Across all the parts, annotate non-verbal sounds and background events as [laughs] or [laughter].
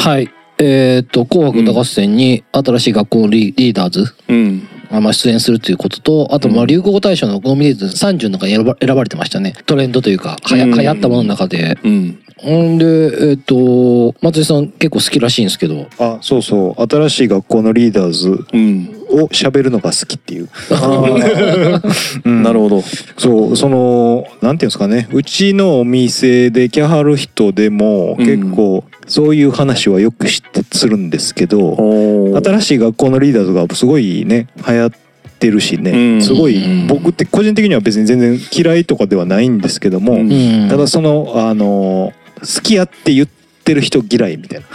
はい。えっ、と、紅白歌合戦に新しい学校のリリーダーズ、うん。あまあ、出演するということと、あと、まあ、うん流行語大賞のノミネート30の中に選ば選ばれてましたね。トレンドというか、はやうん流行ったものの中で。うん。ほんで、えっ、と、松井さん結構好きらしいんですけど、あそうそう新しい学校のリーダーズうん。を喋るのが好きっていう、うん。なるほど。そうそのなんていうんですかね。うちのお店で来はる人でもうん。結構そういう話はよく知ってするんですけど、新しい学校のリーダーズがすごいね流行ってるしね、うん。すごい僕って個人的には別に全然嫌いとかではないんですけども、ただそのあの好きやって言ってる人嫌いみたいな。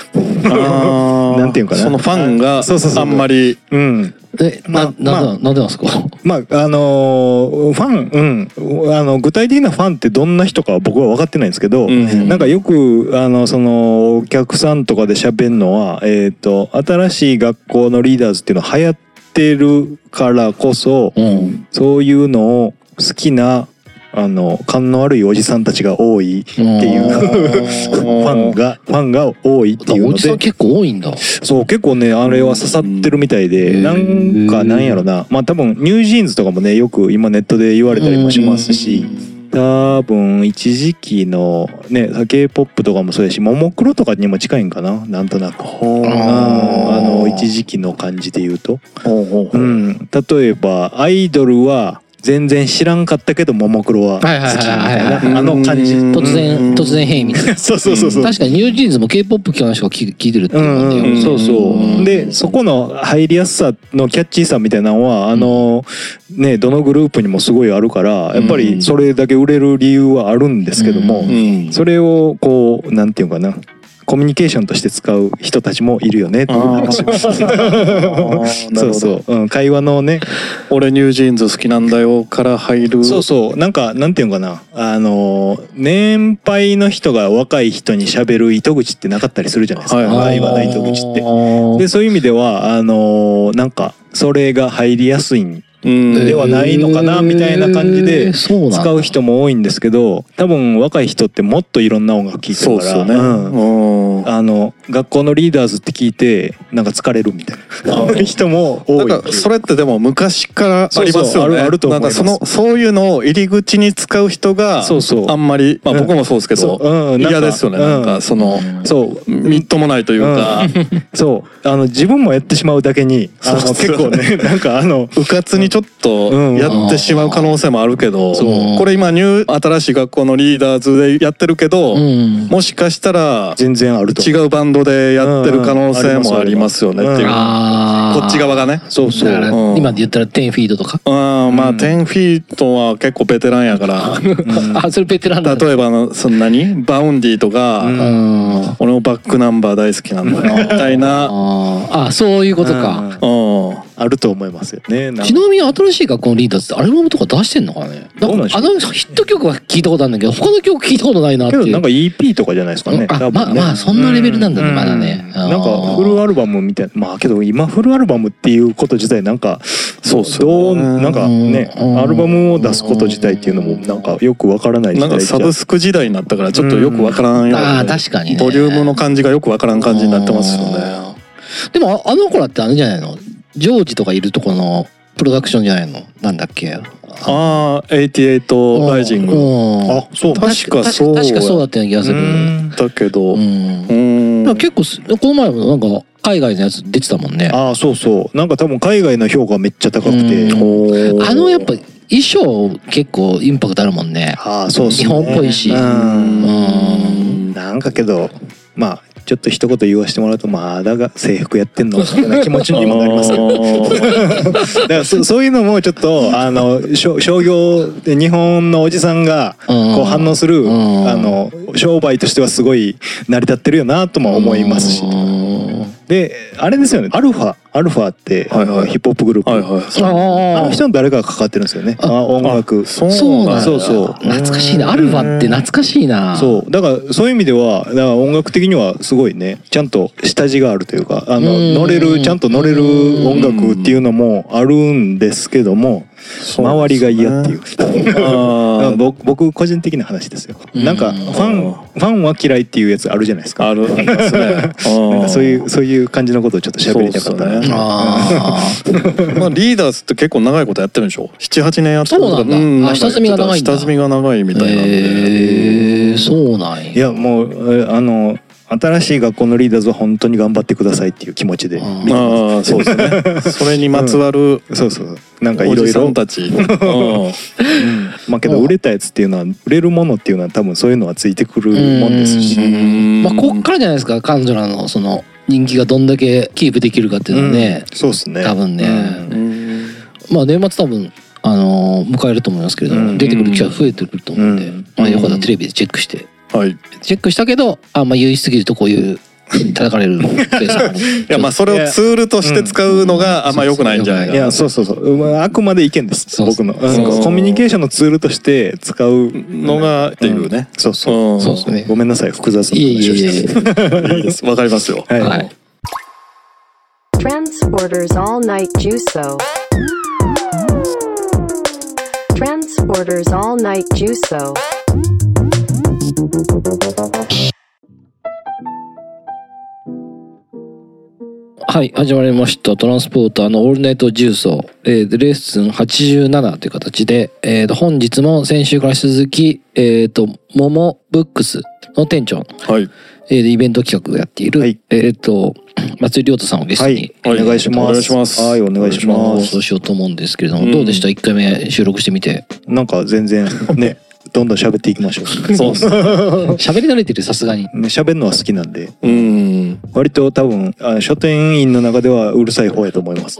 [laughs] なんていうんかな。そのファンがそうそうそう。あんまりうんえ、な、まあなんで、なんでなんですか？[laughs] まああのーファン、うん、あの具体的なファンってどんな人かは僕は分かってないんですけど、うんなんかよくあのそのお客さんとかで喋るのは、えー、と新しい学校のリーダーズっていうのは流行ってるからこそ、うん。そういうのを好きなあの勘の悪いおじさんたちが多いっていう。うんファンがファンが多いっていうおので。じさん結構多いんだ。そう結構ねあれは刺さってるみたいでうん。なんかなんやろな。まあ多分ニュージーンズとかもねよく今ネットで言われたりもしますし多分一時期のね k p o p とかもそうやしももクロとかにも近いんかな。なんとなく。うん。あの一時期の感じで言うと、うん、例えばアイドルは全然知らんかったけどももクロは好きみたはいいなあの感じ。うん。突然、突然変異みたいな。[laughs] そうそうそうそう。確かにニュージーンズも K-POP 聞かない人が聞い聞いてるっていうもんね。うんうん、そうそう。でん。そこの入りやすさのキャッチーさみたいなのはあのねどのグループにもすごいあるからやっぱりそれだけ売れる理由はあるんですけども、それをこうなんていうかなコミュニケーションとして使う人たちもいるよねっていう話。そうそう、うん、会話のね。俺ニュージーンズ好きなんだよから入る。そうそう。なんかなんていうのかな。あの年配の人が若い人に喋る糸口ってなかったりするじゃないですか、はい会話の糸口って。てでそういう意味ではあのなんかそれが入りやすいんではないのかなみたいな感じで使う人も多いんですけど多分若い人ってもっといろんな音楽聴いてるからね。うん。うん。あの学校のリーダーズって聞いてなんか疲れるみたいな。人も多い。なんかそれってでも昔からありますよね。あると思います。なんかそのそういうのを入り口に使う人がそうそう。あんまりまあうん僕もそうですけどそう。うん嫌ですよね。うん。なんかそのそう。みっともないというか。そう。あの自分もやってしまうだけに結構ねなんかあのうかつにちょっとうん。やってしまう可能性もあるけどそう。これ今ニュー新しい学校のリーダーズでやってるけどうん。もしかしたら全然ある違うバンドでやってる可能性もありますよねっていう。こっち側がね。そうそう。だからうん。今で言ったら10-FEETとか？うんまあうん。10-FEETは結構ベテランやから。[laughs] あ、それベテランだ。例えばあのその何 Vaundy とか。俺もバックナンバー大好きなんだよみたいな、あー。あ、そういうことか。うん、あると思いますよね。ちなみに新しい学校のリーダーズってアルバムとか出してんのかね？なんでしょう？あのヒット曲は聞いたことあるんだけど、他の曲聞いたことないなっていう。けどなんか EP とかじゃないですかね。ね。まあまあそんなレベルなんだねうまだね。うんなんかフルアルバムみたいなまあけど今フルアルバムっていうこと自体なんかそうどうなんかねうん。アルバムを出すこと自体っていうのもなんかよくわからない時なんかサブスク時代になったからちょっとよくわからんようああな確かにね。ボリュームの感じがよくわからん感じになってますよね。うんでもああの子らってあれじゃないの？ジョージとかいるとこのプロダクションじゃないの？なんだっけ？ああ88ライジング。うん。あそう。確かそう確かそうだったような気がすうる。ん。だけど。ううん。結構すこの前もなんか海外のやつ出てたもんね。ああそうそう。なんか多分海外の評価めっちゃ高くて。あのやっぱ衣装結構インパクトあるもんね。ああそうっすね。日本っぽいし。ううんん。なんかけどまあちょっと一言言わせてもらうとまあだが制服やってんの [laughs] みたいな気持ちにもなります。よ [laughs] だからそそういうのもちょっとあの商商業で日本のおじさんがこう反応するうん。あの商売としてはすごい成り立ってるよなとも思いますし。うん。であれですよね。アルファアルファって、あのはいはい。ヒップホップグループ、はいはい。あのあ人の誰かがかかってるんですよね。あ音楽。そうそうなんだ。そうそう。懐かしいな。アルファって懐かしいな。そう。だからそういう意味ではだから音楽的にはすごいねちゃんと下地があるというかあのうん。乗れるちゃんと乗れる音楽っていうのもあるんですけども周りが嫌っていう。あー。[laughs] 僕僕個人的な話ですよ。うん。なんかファンファンは嫌いっていうやつあるじゃないですか。あるんですね。[laughs] なんかそういうそういう感じのことをちょっと喋りたかったな。ねあー。[laughs] まあリーダーズって結構長いことやってるんでしょ？78年やってるそうなんだ。あ下積みが長い下積みが長いみたいなんで。へえそうなんや。いやもうえあの新しい学校のリーダーズは本当に頑張ってくださいっていう気持ちで。ああそうですね。[laughs] それにまつわるす。そうそう。なんかいろいろ。んたち。[laughs] うん。まあけど売れたやつっていうのは売れるものっていうのは多分そういうのはついてくるもんですし。まあこっからじゃないですか彼女らのその人気がどんだけキープできるかっていうのはね、うん。そうですね。多分ね、うん。まあ年末多分あのー迎えると思いますけれども、うん。出てくる機会増えてくると思うんで、うん。まあよかったらテレビでチェックして。はい。チェックしたけどあんま言い過ぎるとこういう叩かれる。[laughs] いやまあそれをツールとして使うのがあんま良くないんじゃないかな。いやそうそうそう。まああくまで意見です。そう僕の。コミュニケーションのツールとして使うのがっていうね。そうそう。うん。そうですね。ごめんなさい。複雑ないえいえいえいえいいですわかりますよ。はい、はい、Transporters All Night Juso. Transporters All Night Juso. はい、始まりました。トランスポーターのオールナイト重曹、えーでレッスン87という形で、えーと本日も先週から引き続き、えっ、と、モモブックスの店長、はいえーでイベント企画をやっている、はいえっ、と、松井亮太さんをゲストに、はい、お願いします。お願いしますはい、お願いします放送。しようと思うんですけれども、うんどうでした ?1 回目収録してみて。なんか全然 [laughs] ね、どんどん喋っていきましょう。そうっす [laughs] 喋り慣れてる、さすがに。ね喋るのは好きなんで、うん割と多分あ書店員の中ではうるさい方やと思います。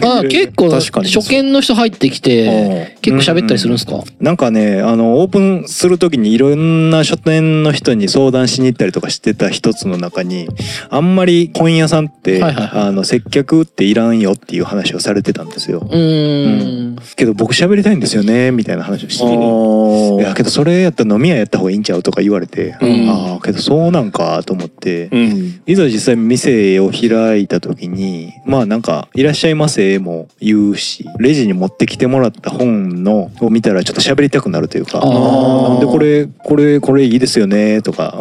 まあ [laughs] 結構、確かに。初見の人入ってきて、結構喋ったりするんですか、なんかね、あのオープンする時にいろんな書店の人に相談しに行ったりとかしてた一つの中に、あんまり本屋さんって、はいはいはい。あの接客っていらんよっていう話をされてたんですよ。うーん。けど僕喋りたいんですよねみたいな話をして。いー。やけどそれやったら飲み屋やった方がいいんちゃうとか言われて、うん。ああけどそうなんかと思って、うんいざ実際店を開いた時にまあなんか「いらっしゃいませ」も言うしレジに持ってきてもらった本のを見たらちょっと喋りたくなるというかでこれこれこれいいですよねとか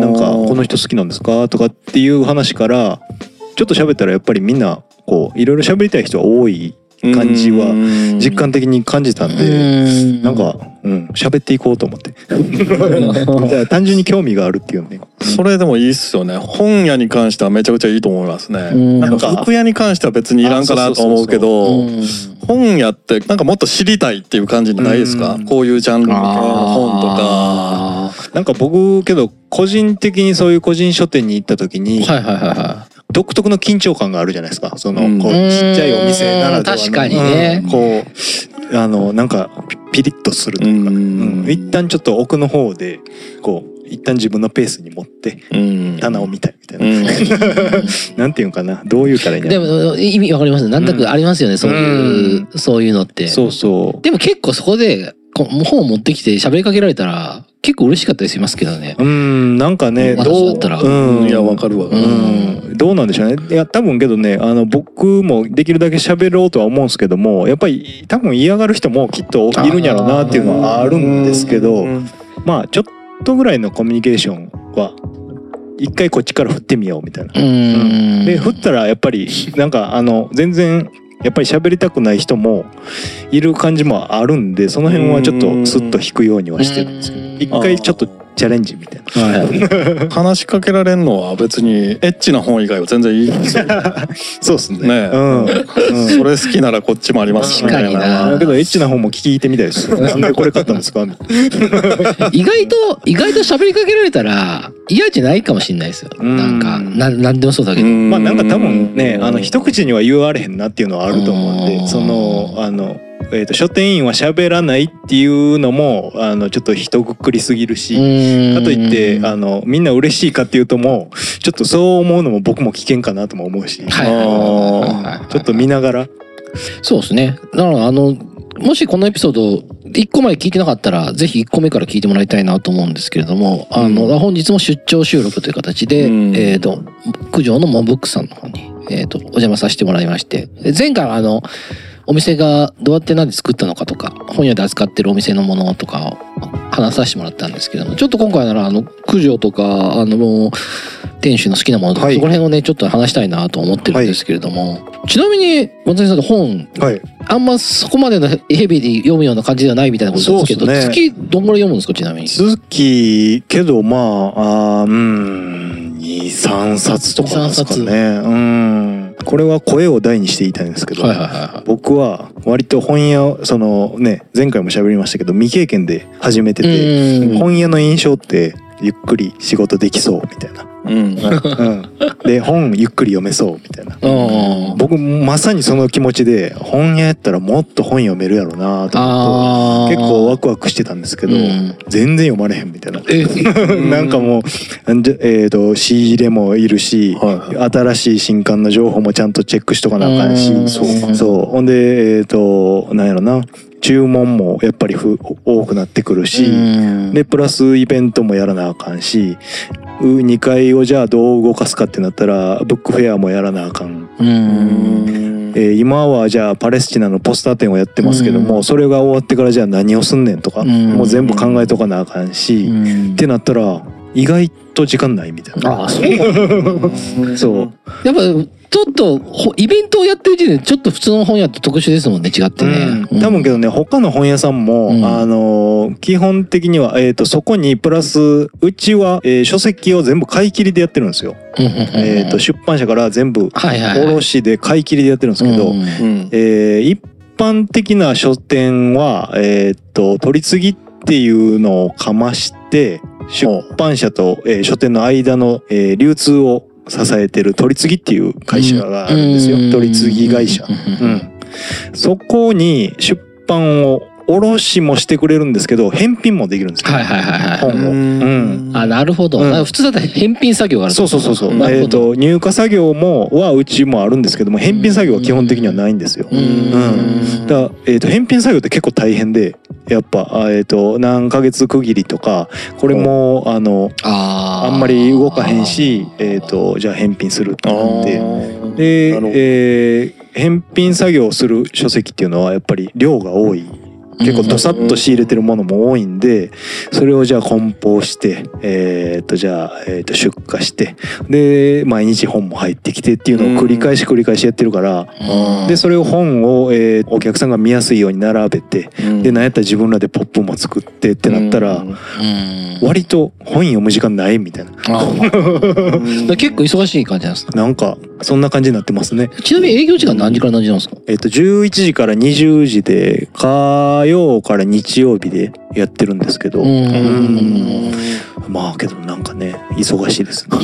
なんかこの人好きなんですかとかっていう話からちょっと喋ったらやっぱりみんなこういろいろ喋りたい人が多い感じはうん。実感的に感じたんで。うん。なんか、うん、喋っていこうと思って。[laughs] 単純に興味があるっていうね。それでもいいっすよね。本屋に関してはめちゃくちゃいいと思いますね。うん。なんか服屋に関しては別にいらんかなと思うけうどん本屋ってなんかもっと知りたいっていう感じないですか？うん。こういうジャンルの本とか。あなんか僕けど個人的にそういう個人書店に行った時にーはいはいはいは独特の緊張感があるじゃないですか。その、うんこうちっちゃいお店ならではの。確かにねうんこう、あの、なんかピピリッとするというか、うんうん一旦ちょっと奥の方で、こう、一旦自分のペースに持ってうん棚を見たいみたいな。うん [laughs] なんていうんかな。どう言うたらいいんい。だろうでも意味わかります？なんとなくありますよね、そういう、そういうのって。そうそう。でも結構そこでこ本を持ってきて喋りかけられたら結構嬉しかったりしますけどね。うん、なんかね、私どうだったらうん、いやわかるわかうるん、どうなんでしょうね。いや、多分けどね、あの、僕もできるだけ喋ろうとは思うんですけども、やっぱり多分嫌がる人もきっといるんやろうなっていうのはあるんですけど、まあ、ちょっとぐらいのコミュニケーションは、一回こっちから振ってみようみたいな。うん。で、振ったらやっぱり、なんか、あの、全然、やっぱり喋りたくない人もいる感じもあるんで、その辺はちょっとスッと引くようにはしてるんですけど、うん。一回ちょっとチャレンジみたいな。はい。話しかけられんのは別にエッチな本以外は全然いい。ですよねそうですね。ねえ。うん。うん。それ好きならこっちもありますし確かにな。だけどエッチな本も聞いてみたいです。なんでこれ買ったんですか？[laughs] 意外と、意外と喋りかけられたら嫌じゃないかもしれないですよ。うん。なんか、ななんでもそうだけど。まあなんか多分ね、あの一口には言われへんなっていうのはあると思うんうん。で、その、あの、えー、と書店員は喋らないっていうのもあのちょっと一くくりすぎるし、うん。かといってあのみんな嬉しいかっていうともうちょっとそう思うのも僕も危険かなとも思うし、はいちょっと見ながら。そうですね。だから、あの、もしこのエピソード、1個前聞いてなかったら、ぜひ1個目から聞いてもらいたいなと思うんですけれども、あの、本日も出張収録という形で、うん。えっ、と、九条のモンブックさんの方に、えっ、と、お邪魔させてもらいまして、で前回はあの、お店がどうやって何で作ったのかとか、本屋で扱ってるお店のものとかを話させてもらったんですけども、ちょっと今回なら、あの、九条とか、あの、店主の好きなものとか、はい。そこら辺をね、ちょっと話したいなと思ってるんですけれども、ちなみに、松井さんって本、はい。あんまそこまでのヘビーで読むような感じではないみたいなことですけど、ね。月どんぐらい読むんですかちなみに？月けどまああーうん23冊とかですかね。うんこれは声を大にして言いたいんですけど、はいはいはいはい。僕は割と本屋そのね前回も喋りましたけど未経験で始めてて、本屋の印象ってゆっくり仕事できそうみたいな、うん。うん、で本ゆっくり読めそうみたいな。うん。僕まさにその気持ちで本屋やったらもっと本読めるやろなと思って結構ワクワクしてたんですけど、うん。全然読まれへんみたいな。え、[laughs] なんかもう、えー、と仕入れもいるし、はいは新しい新刊の情報もちゃんとチェックしとかなあかんし。うん。そうそう。ほんでえっ、となんやろな注文もやっぱりふ多くなってくるし、うんでプラスイベントもやらなあかんし2階をじゃあどう動かすかってなったらブックフェアもやらなあかん。うん。えー今はじゃあパレスチナのポスター展をやってますけども、うんそれが終わってからじゃあ何をすんねんとか、うんもう全部考えとかなあかんし、うんってなったら意外と時間ないみたいな。ああ、そう。そうやっぱ、ちょっと、ほイベントをやってる時点で、ちょっと普通の本屋と特殊ですもんね、違ってね。うん多分けどね他の本屋さんも、うんあのー基本的には、えー、とそこにプラスうちは、えー書籍を全部買い切りでやってるんですよ。うん、えー、と出版社から全部。卸で買い切りでやってるんですけど、えー一般的な書店は、えー、と取り次ぎっていうのをかまして出版社と、えー書店の間の、えー流通を支えてる取り次ぎっていう会社があるんですよ、取り次ぎ会社。ううんん、そこに出版を卸もしてくれるんですけど返品もできるんですよ、はいはいはいはい。本を。うんあ、なるほど。うん普通だったら返品作業があるそうそうそうそう。えっと入荷作業もはうちもあるんですけども返品作業は基本的にはないんですよ。ううんん。だからえっと返品作業って結構大変でやっぱあえっと何ヶ月区切りとかこれもあのあー。あんまり動かへんしえっとじゃあ返品するってなって。でえー返品作業をする書籍っていうのはやっぱり量が多い結構どさっと仕入れてるものも多いんでそれをじゃあ梱包してえーっとじゃあ、えーっと出荷してで毎日本も入ってきてっていうのを繰り返し繰り返しやってるからうん。でそれを本を、えーお客さんが見やすいように並べてうん。でなんやったら自分らでポップも作ってってなったら割と本読む時間ないみたいな。[laughs] 結構忙しい感じなんですか？なんかそんな感じになってますね。ちなみに営業時間何時から何時なんですか？えっと、11時から20時で、火曜から日曜日でやってるんですけど、うん。まあけどなんかね、忙しいですね。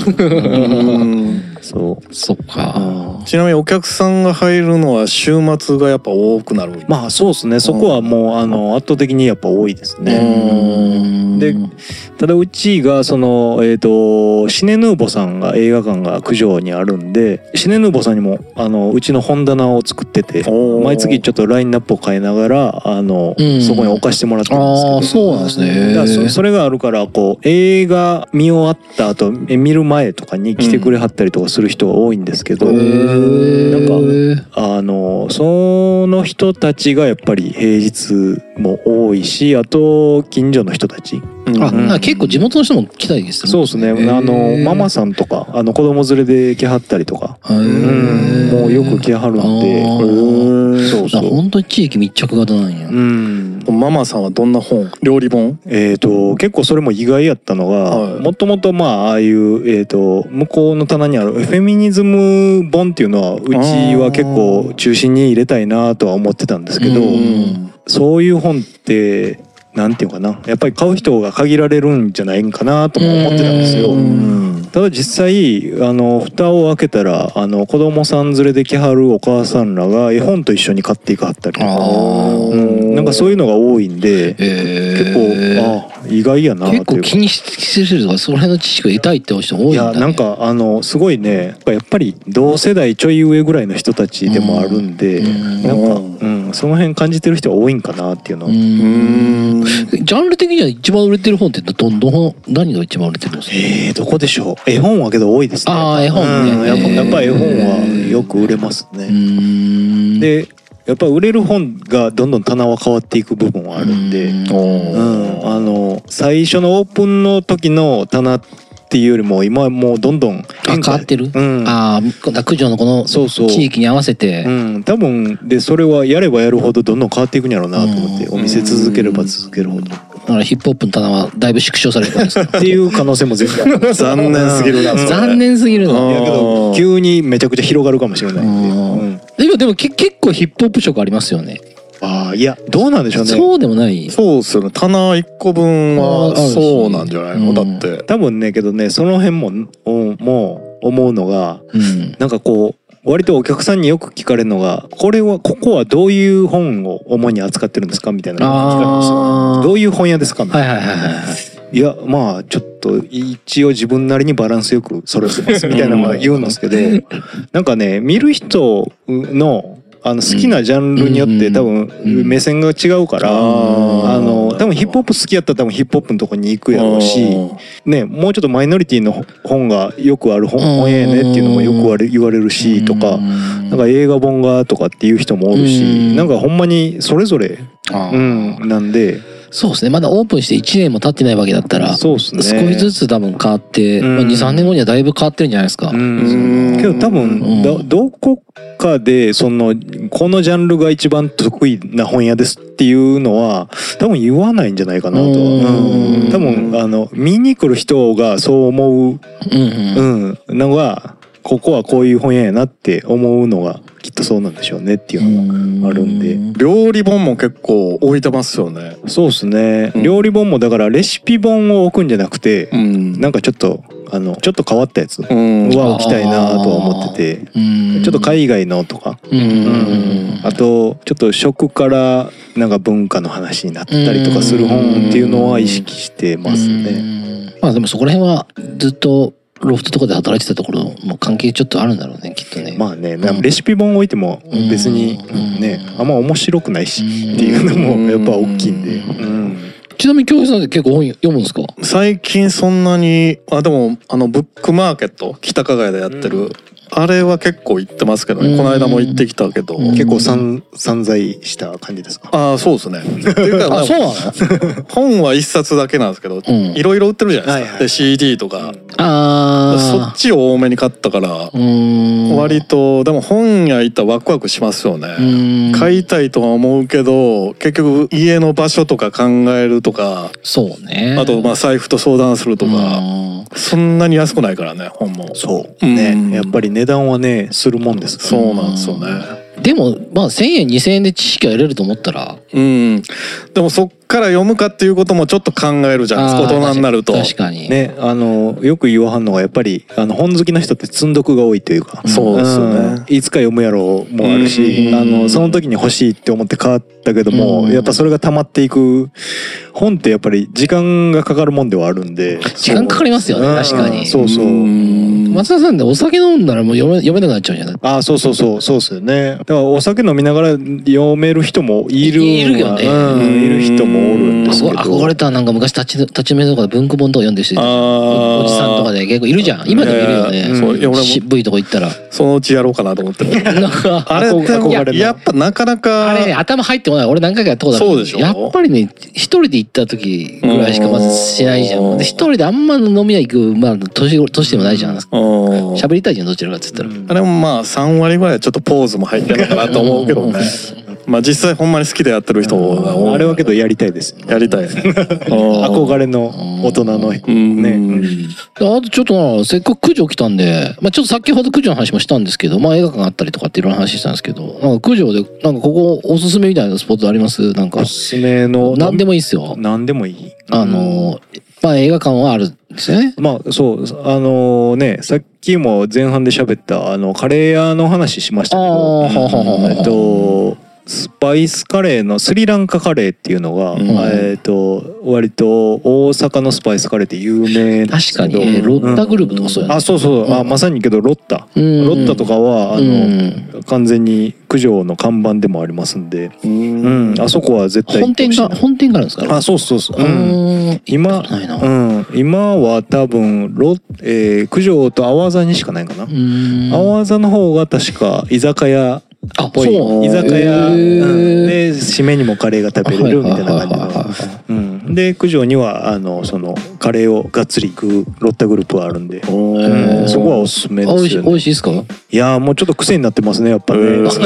うんそう。そっか。ちなみにお客さんが入るのは週末がやっぱ多くなるまあそうですね、そこはもう、あの、圧倒的にやっぱ多いですね。うんでただうちがそのえっ、とシネヌーボさんが映画館が九条にあるんでシネヌーボさんにもあのうちの本棚を作ってて毎月ちょっとラインナップを変えながらあの、うんそこに置かしてもらってるんですけどああ、そうなんですね。だそそれがあるからこう映画見終わった後え見る前とかに来てくれはったりとかする人が多いんですけど、なんあのその人たちがやっぱり平日も多いしあと近所の人たち。うん。あ、なんか結構地元の人も来たいですね。そうですね。あのママさんとかあの子供連れで来はったりとか、うん。もうよく来はるんで。そうそう。本当に地域密着型なんや。うんママさんはどんな本？料理本？えー、と結構それも意外やったのがはい。もともとまあああいう、えー、と向こうの棚にあるフェミニズム本っていうのはうちは結構中心に入れたいなとは思ってたんですけど、うん。そういう本ってなんていうかな。やっぱり買う人が限られるんじゃないんかなとも思ってたんですよ。ただ実際あの蓋を開けたらあの子供さん連れで来はるお母さんらが絵本と一緒に買っていかはったりとか、うん、なんかそういうのが多いんでえ結構あ意外やな結構気にしてるとかその辺の知識が痛いって人多いんね、やなんかあのすごいねやっぱり同世代ちょい上ぐらいの人たちでもあるんで、うん。なんか、うん、その辺感じてる人が多いんかなっていうのは、うんジャンル的には一番売れてる本ってどんどん何が一番売れてるんですか？えー、どこでしょう？絵本はけど多いですねあー絵本ね。うんやっぱやっぱ絵本はよく売れますね、うん。でやっぱ売れる本がどんどん棚は変わっていく部分はあるんで、うん、あの最初のオープンの時の棚っていうよりも今はもうどんどんあ変わってる、うん。ああ九条のこのそうそう。地域に合わせて。うん、多分でそれはやればやるほどどんどん変わっていくんやろうなと思って、うん。お店続ければ続けるほど、っだからヒップホップの棚はだいぶ縮小されるんです。かていう可能性も全然ある。[laughs] 残念すぎるな。残念すぎるいやけど急にめちゃくちゃ広がるかもしれないんで、うん。うん。でもでもけ結構ヒップホップ色ありますよねああいやどうなんでしょうね。そうでもない。そうっすよね。棚一個分はああるし。そうなんじゃないの、うん。だって。多分ねけどねその辺もおもう思うのがうん。なんかこう割とお客さんによく聞かれるのがこれはここはどういう本を主に扱ってるんですか？みたいなのが聞かれるんですどういう本屋ですか？みたはいはいはいはいはい。いやまあちょっと一応自分なりにバランスよくそれてます。みたいなのは言うんですけどなんかね見る人のあの好きなジャンルによってうん多分うん目線が違うから、あの多分ヒップホップ好きやったら多分ヒップホップのとこに行くやろうし、ね、もうちょっとマイノリティの本がよくある本本屋やねっていうのもよく言われるしとか。なんか映画本がとかっていう人もおるし、うん。なんかほんまにそれぞれ、うん、なんで、そうですね。まだオープンして1年も経ってないわけだったらそうですね。少しずつ多分変わって、うん。まあ、23年後にはだいぶ変わってるんじゃないですか、うん、けど多分どどこかでそのこのジャンルが一番得意な本屋ですっていうのは多分言わないんじゃないかなと、多分あの見に来る人がそう思う、うんうん。うん、のがここはこういう本屋やなって思うのがきっとそうなんでしょうねっていうのがあるんで。料理本も結構置いてますよね。そうですね、うん。料理本もだからレシピ本を置くんじゃなくて、ん。なんかちょっとあのちょっと変わったやつうん。は置きたいなとは思ってて、うん。ちょっと海外のとか、あとちょっと食からなんか文化の話になったりとかする本っていうのは意識してますね。ねまあでもそこら辺はずっとロフトとかで働いてたところも関係ちょっとあるんだろうねきっとね。まあね、レシピ本置いても別にうん。ね、あんま面白くないしっていうのもやっぱ大きいんで、うん。ちなみに京平さんって結構本読むんですか？最近そんなにあでもあのブックマーケット北加賀屋でやってる、あれは結構行ってますけどね、うん。この間も行ってきたけど、うん。結構散散財した感じですか？ああそうですね。っていうかあそうなの？本は一冊だけなんですけどうん。いろいろ売ってるじゃないですか、はいはいで CD とか、ああそっちを多めに買ったから、うん。割とでも本屋行ったらワクワクしますよね、うん。買いたいとは思うけど結局家の場所とか考えるとかそうね。あとまあ財布と相談するとか、うん。そんなに安くないからね本も。そう。ね、うん。やっぱり値段はねするもんです。そうなんですよね。でもまあ1,000円2,000円で知識が得れると思ったら。うん。でもそっから読むかっていうこともちょっと考えるじゃないですか大人になると。確かに。ね、あのよく言わはんのがやっぱりあの本好きの人って積んどくが多いというか。そうですよね。うん。いつか読むやろうもあるしうん。あのその時に欲しいって思って買ったけどもうん。やっぱそれが溜まっていく本ってやっぱり時間がかかるもんではあるんで。時間かかりますよねうん。確かに。そうそう。うん。松田さんってお酒飲んだらもう読め読めなくなっちゃうじゃない？あそうそうそう。そうですよね。だからお酒飲みながら読める人もいるいるよね。うん。いる人もおるん。ですけど憧れたなんか昔立ち立ち目とかで文庫本とか読んでる人おじさんとかで結構いるじゃん。今でもいるよね。やそういや俺も渋いとこ行ったら。そのうちやろうかなと思って。るなんかあれ憧れのやっぱなかなかあれね頭入ってこない。俺何回かやったことある。そうでしょ？やっぱりね一人で行った時ぐらいしかまずしないじゃうん。一人であんま飲み屋行くまあ年年でもないじゃん。うん。喋りたいじゃんどちらかっつったら。うん。あれもまあ3割ぐらいはちょっとポーズも入ってるのかなと思うけどねまあ実際ほんまに好きでやってる人が多い。あれはけどやりたいです。やりたいね [laughs] 憧れの大人のうん。ね。あとちょっとなせっかく九条来たんで、まあ、ちょっと先ほど九条の話もしたんですけど、まあ、映画館があったりとかっていろんな話したんですけどなんか九条でなんかここおすすめみたいなスポットあります？なんかおすすめの何でもいいっすよ。何でもいい？あのまあ映画館はあるんですよね。まあそうあのねさっきも前半で喋ったあのカレー屋の話しましたけど。あー。ははははえっとスパイスカレーのスリランカカレーっていうのが、うん。えっと割と大阪のスパイスカレーって有名確かに、えーロッタグループとかそうやね。あそうそう、あまさにけどロッタ、うん。ロッタとかはあの、うん。完全に九条の看板でもありますんで、ううん。ん、あそこは絶対本店が本店があるんですか？あそうそうそう、ううん、ん今うん、今は多分ロ、えー九条と阿波座にしかないかな、うん。阿波座の方が確か居酒屋あっぽい。そう。居酒屋、うん。で締めにもカレーが食べれるみたいな感じのうん。で九条にはあのそのカレーをがっつり食うロッタグループがあるんで、うん。そこはおすすめあ美味しい美ですよね味しいですか？いやーもうちょっと癖になってますねやっぱね、月に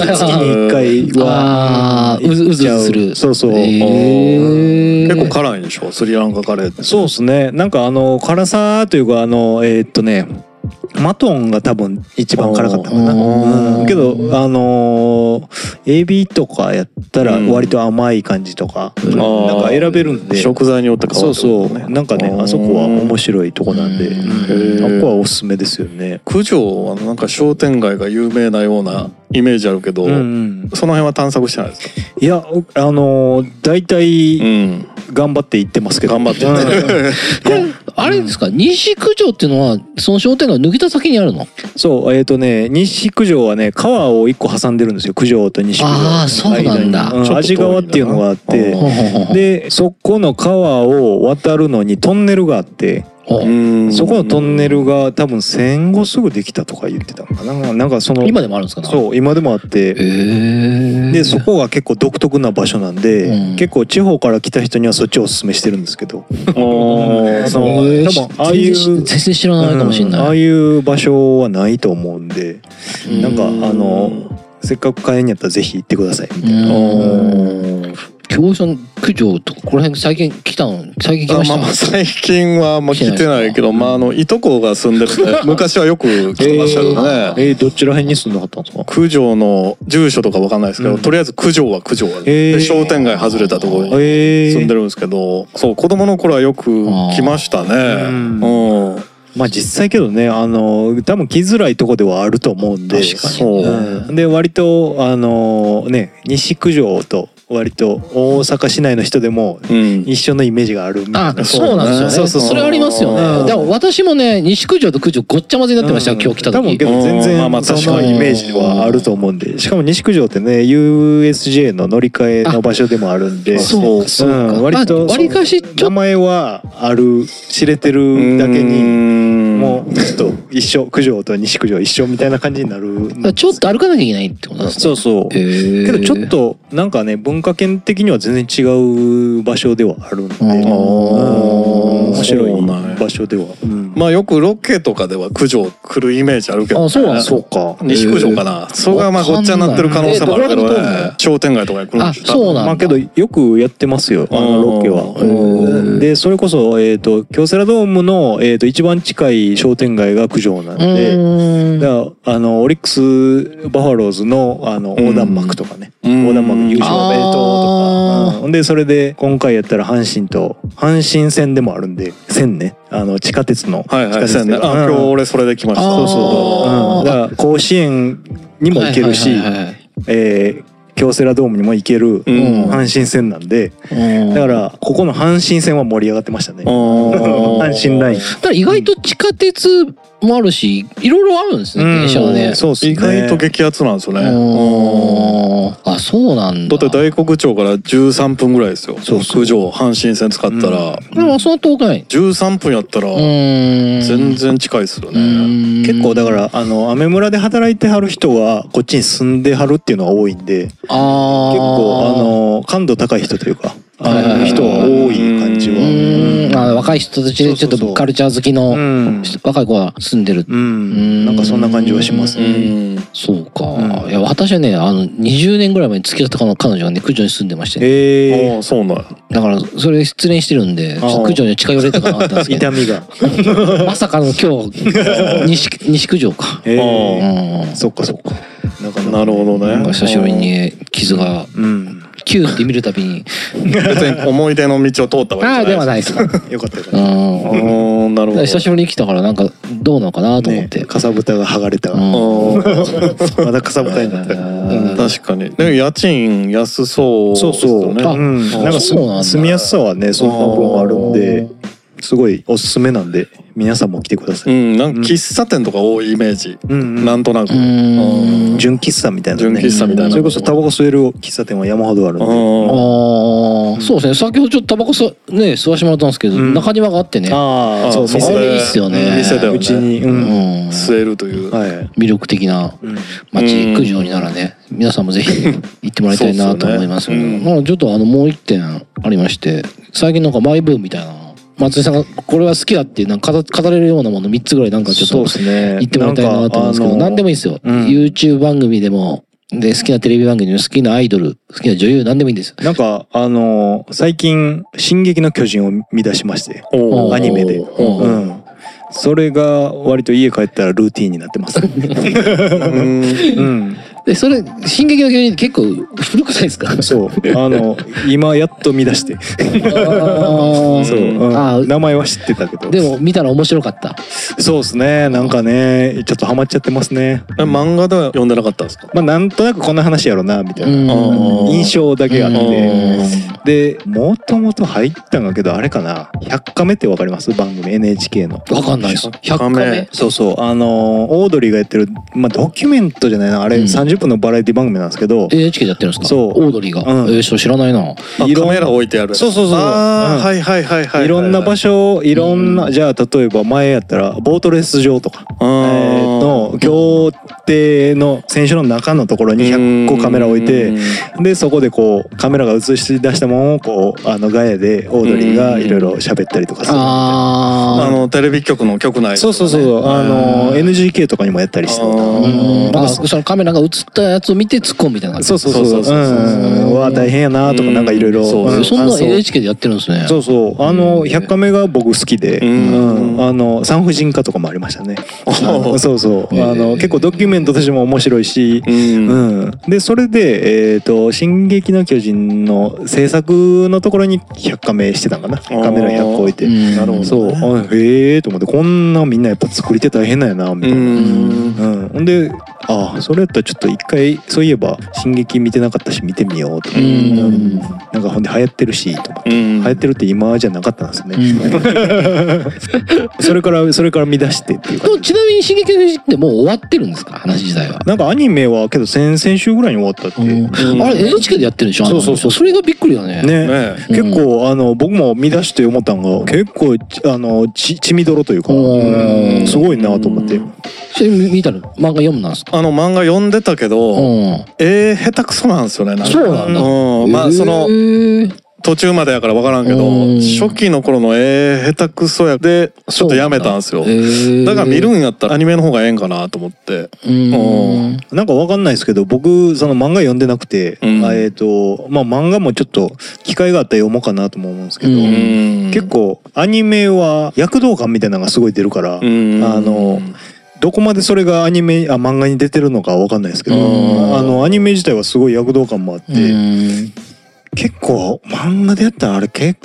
1回は。う。ずうずする。そうそう、へー。結構辛いでしょ？スリランカカレーって。そうですね。なんかあの辛さというかあのえーっとねマトンが多分一番辛かったかな、うんうん。けどあのーエビとかやったらうん。割と甘い感じとか、んなんか選べるんで。食材によって変わそうそう。なんかねあそこは面白いとこなんで、あそこはおすすめですよね。九条はなんか商店街が有名なようなイメージあるけど、うんうん。その辺は探索してないですか？いやおあのー大体ん。頑張って行ってますけど、頑張ってうん。ね [laughs] あれですか？西九条っていうのはその商店街を抜けた先にあるの？そうえっ、とね西九条はね川を一個挟んでるんですよ。九条と西九条。あーそうなんだ。味川っていうのがあって。うんでそこの川を渡るのにトンネルがあって。うんそこのトンネルが多分戦後すぐできたとか言ってたのかな。なんかその今でもあるんですか？ねそう今でもあって。へえでそこが結構独特な場所なんで、うん。結構地方から来た人にはそっちをおすすめしてるんですけど。あああいう全然知らないかもしれうん。ああないいう場所はないと思うんでうん。なんかあのせっかく買えんやったらぜひ行ってくださいみたいな。うん京さん九条とかこの辺最近来たの？最近来ました？まあまあ最近はあんま来てないけどまああのいとこが住んでるんで [laughs] 昔はよく来てましたけどね。えーどちら辺に住んではったんですか？九条の住所とかわかんないですけど、うん。とりあえず九条は九条は、へー。で商店街外れたところにえー。住んでるんですけど、そう子供の頃はよく来ましたね。うんうん。まあ実際けどねあの多分来づらいとこではあると思うんで。確かに。そう。うん。で割とあのね西九条と割と大阪市内の人でもうん。一緒のイメージがあるみたいあなそうなんですよね。そうそうそう。それありますようん。ねでも私もね西九条と九条ごっちゃ混ぜになってましたようん。今日来た多分け時ど全うん。まあまあ然その確かに。イメージはあると思うんで。しかも西九条ってね USJ の乗り換えの場所でもあるんで。そうかそうか。うん割とわりかしちょっ名前はある知れてるだけにもうちょっと一緒九条と西九条一緒みたいな感じになる。とちょっと歩かなきゃいけないってことなんですね。そうそう。へえけどちょっとなんかね文化圏的には全然違う場所ではあるんで。面白い場所では、うんまあよくロケとかでは九条来るイメージあるけど、あそうなんだそうか。西九条かな、それがまあごっちゃになってる可能性もある。けど商店街とかに来るんでしょあそうなんだ。まあけどよくやってますよあのロケは。うん。でそれこそえっ、と京セラドームの、えー、と一番近い商店街が九条なんで。あのオリックス・バファローズのあの横断幕とかね、うん。横断幕優勝おめでとうとか、うん、でそれで今回やったら阪神と阪神線でもあるんで線ねあの地下鉄のはいはい地下鉄そうやね。あ今日俺それで来ました。そうそう、う。ん、だから甲子園にも行けるし、えー京セラドームにも行けるうん。阪神線なんで、うん。だからここの阪神線は盛り上がってましたね。阪神ライン。だから意外と地下鉄もあるしいろいろあるんですね電車はね。そうっすね。意外と激アツなんですよね。うん。あそうなんだ。だって大黒町から13分ぐらいですよ。そうそう九条阪神線使ったら、でもそんな遠くない。13分やったらうん。全然近いですよね。うん。結構だからあのアメ村で働いてはる人はこっちに住んではるっていうのが多いんで結構あの感度高い人というかあの人は多い感じは。うんあ分若い人たちでちょっそうそうそうとカルチャー好きうのん、若い子が住んでる。うん、なんかそんな感じはしますうね。んそうか。うんいや、私はね、あの、20年ぐらい前に付き合った彼彼女がね、九条に住んでまして、ね、えああそうなんやだから、それ失恋してるんで、ちょっと九条に近寄れたかなったんですー、けど、痛みが。[laughs] まさかの今日、[laughs] 西、西九条か。えうー、ん。そっかそっか。なかなるほどねなんか久しぶりに傷が、うん。キューって見るたびに、別に思い出の道を通ったわけじゃないああ、ではないですか。[laughs] よかったよかっうん。うんなるほど久しぶりに来たからなんかどうなのかなた。と思って。ね、かさぶたが剥がれた。[laughs] まだかさぶたになってる。うん確かにでも家賃安そうそうそう。ねあうん。なんかすそうなんだ住みやすさはね、そんな分あるんで、すごいおすすめなんで、皆さんも来てください。うんなんか喫茶店とか多いイメージ。うんなんとなく。うーん。純喫茶みたいなね。純喫茶みたいな。それこそタバコ吸える喫茶店は山ほどあるんで。ああ、そうですね。先ほどちょっとタバコ吸わね吸わしてもらったんですけど、うん。中庭があってね。ああ、あそう、そ店あれいいっすよね。店だよね。うちに、う。うん。ん。吸えるという。はい。魅力的なうん。街うん九条にならね、皆さんもぜひ [laughs] 行ってもらいたいなと思います。けど、ね。うん。まあちょっとあのもう一点ありまして、最近なんかマイブームみたいな。松井さんがこれは好きだってなんか語語れるようなもの3つぐらいなんかちょっと。言ってもらいたいなと思うんですけど、何でもいいですよ。うん YouTube 番組でも、で、好きなテレビ番組でも好きなアイドル、好きな女優、何でもいいんですよ。なんか、あのー最近、進撃の巨人を見出しまして。アニメでうん。それが割と家帰ったらルーティンになってます。う [laughs] んうん。で、それ、進撃の巨人って結構古くないですか？そう。あの、今やっと見出して。あそう。ーうんあー名前は知ってたけど。でも見たら面白かった。そうですね。なんかね、ちょっとハマっちゃってますね。え漫画では読んでなかったんですか？まあ、なんとなくこんな話やろな、みたいな。印象だけあっうて。で、もともと入ったんだけど、あれかな。100カメってわかります？番組 NHK の。わかんないです。100 100カメ。そうそう。あのーオードリーがやってる、まあ、ドキュメントじゃないな。あれうん30分のバラエティ番組なんですけど、NHK でやってるんですか？そう。オードリーが？うん。えー、そう知らないな。あいろんカメラ置いてあるそうそうそうう。ん。はいはいはいはいいろんな場所、いろんな、じゃあ例えば前やったら、ボートレース場とか、えーの、競艇の選手の中のところに100個カメラ置いて、で、そこでこう、カメラが映し出したものを、こう、あの、ガヤでオードリーがいろいろ喋ったりとかする。ああのテレビ局の局内そうそうそう、あの、NGK とかにもやったりしてた。うん。なんかあそのカメラが映ったやつを見て突っ込むみたいな感じ。そうそうそう。そうそうそうわ、大変やなとか、なんかいろいろ。そんな NHK でやってるんですね。そうそう。あの、100カメが僕好きで。あの、産婦人科とかもありましたね。そうそう。あの、結構ドキュメントとしても面白いし、うんうん。で、それで、えっと、進撃の巨人の制作のところに100カメしてたんかな。カメラ100個置いて。うんなるほどそう。あへえと思って、こんなみんなやっぱ作り手大変なんやな、みたいな。うんうん、ほんでああそれやったらちょっと一回そういえば「進撃」見てなかったし見てみようとか、うん。なんかほんで流行ってるしと思って、うん。流行ってるって今じゃなかったんですね、うん。[laughs] それからそれから見出してっていうちなみに進撃の巨人ってもう終わってるんですか？話自体は。なんかアニメはけど先々週ぐらいに終わったって、う。ん。あれ NHK でやってるでしょ？そうそうそう。それがびっくりだね。ね。ね結構あの僕も見出して思ったんが結構ちあのち血みどろというか、すごいなと思って、それ見たら漫画読むなんですかあの漫画読んでたけど、うん。絵下手くそなんですよねなんか。そうなんだ。うん。まあその途中までやから分からんけどうん。初期の頃の絵下手くそやでちょっとやめたんですよ。だ。から見るんやったらアニメの方がええんかなと思って。うん。なんかわかんないですけど僕その漫画読んでなくて、うん。あえっ、とまあ漫画もちょっと機会があったら読もうかなとも思うんですけど、うんうん。結構アニメは躍動感みたいなのがすごい出るから、うん。あのどこまでそれがアニメあ漫画に出てるのかわかんないですけど、うん。あのアニメ自体はすごい躍動感もあって、うん。結構漫画でやったらあれ結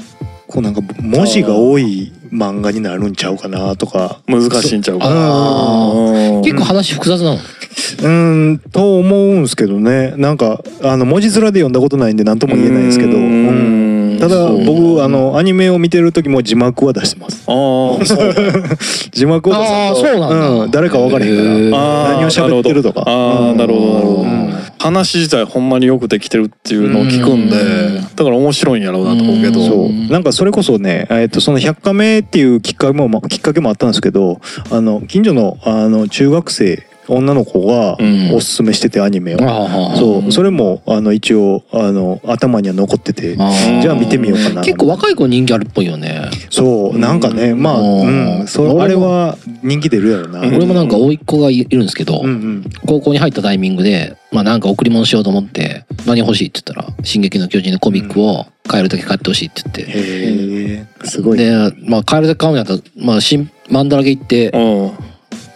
構なんか文字が多い漫画になるんちゃうかなとか難しいんちゃうかあうん。結構話複雑なの？うーんと思うんすけどね。なんかあの文字面で読んだことないんで何とも言えないですけど、ううんんただ僕あのアニメを見てる時も字幕は出してます。あーそう。[laughs] 字幕を出すとそうなんだ。うん、誰か分からへんから何を喋ってるとか。ああなるほど。なるほどうん話自体ほんまによくできてるっていうのを聞くんでうん。だから面白いんやろうなと思うけど。う。ん。そうなんかそれこそね、えっとその100カメっていうきっかけもまきっかけもあったんですけどあの近所のあの中学生女の子がうん。おすすめしててアニメを、ああそう。それもあの一応あの頭には残ってて。じゃあ見てみようかな。結構若い子人気あるっぽいよね。そう。うんなんかねまあうん。うんそうあれは人気出るやろな。うん。俺もなんか甥っ子がいるんですけど、うんうん。高校に入ったタイミングで、まあなんか贈り物しようと思って、何欲しいって言ったら、進撃の巨人のコミックを買えるだけ買ってほしいって言って。へえすごい。ねで、まあ買えるだけ買うんやったら、まあ新、マンダラゲ行って、うん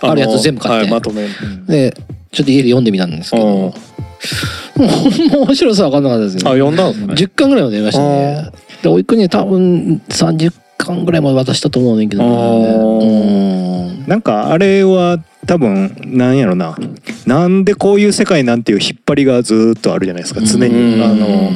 あるやつ全部買って。はいまとめ。で、ちょっと家で読んでみたんですけど、うん。もう面白さ分かんなかったですあね。読んだんですね。10巻ぐらいまで読みましたね。で、甥っ子には多分30巻ぐらいまで渡したと思うねんけどね。うん。なんかあれは多分なんやろな。なんでこういう世界なんていう引っ張りがずーっとあるじゃないですか。常うん。にあの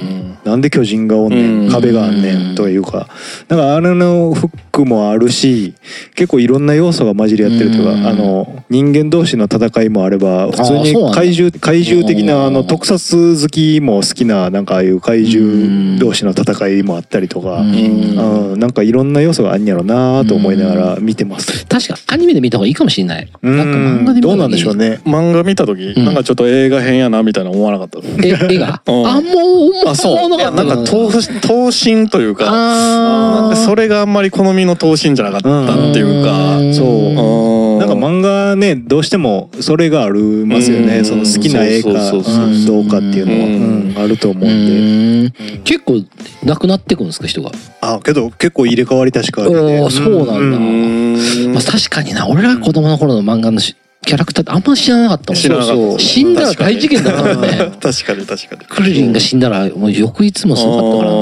なんで巨人がおんねうん。ん壁があんねんというか。だからあれのフックもあるし結構いろんな要素が混じり合ってるといううん。かあの人間同士の戦いもあれば普通に怪獣怪獣的なあのうん特撮好きも好きななんかああいう怪獣同士の戦いもあったりとかうん。うん。なんかいろんな要素があんやろなと思いながら見てます。確かアニメで見た方がいいかもしれない。うん。なんか漫画で見たどう方がいい。なんでしょうね。漫画見た時うん。なんかちょっと映画変やなみたいな思わなかった。ですえ、絵がうん。あ、もう、もあそうなかったなんか等等身というかそれがあんまり好みの等身じゃなかったっていうかうん。そう。うん。なんか漫画ねどうしてもそれがありますよね、うん。その好きな絵かどうかっていうのは、あると思ううんで、ん。結構なくなってくんですか人が？あけど結構入れ替わり確かあるねそうなんだ。うん。まあ確かにな。俺ら子供の頃の漫画のしキャラクターってあんま知らなかったもん。知らなかった。そう死んだら大事件だったもんね。確かに [laughs] 確かに。クルリンが死んだらもう翌日もすごかったから。な。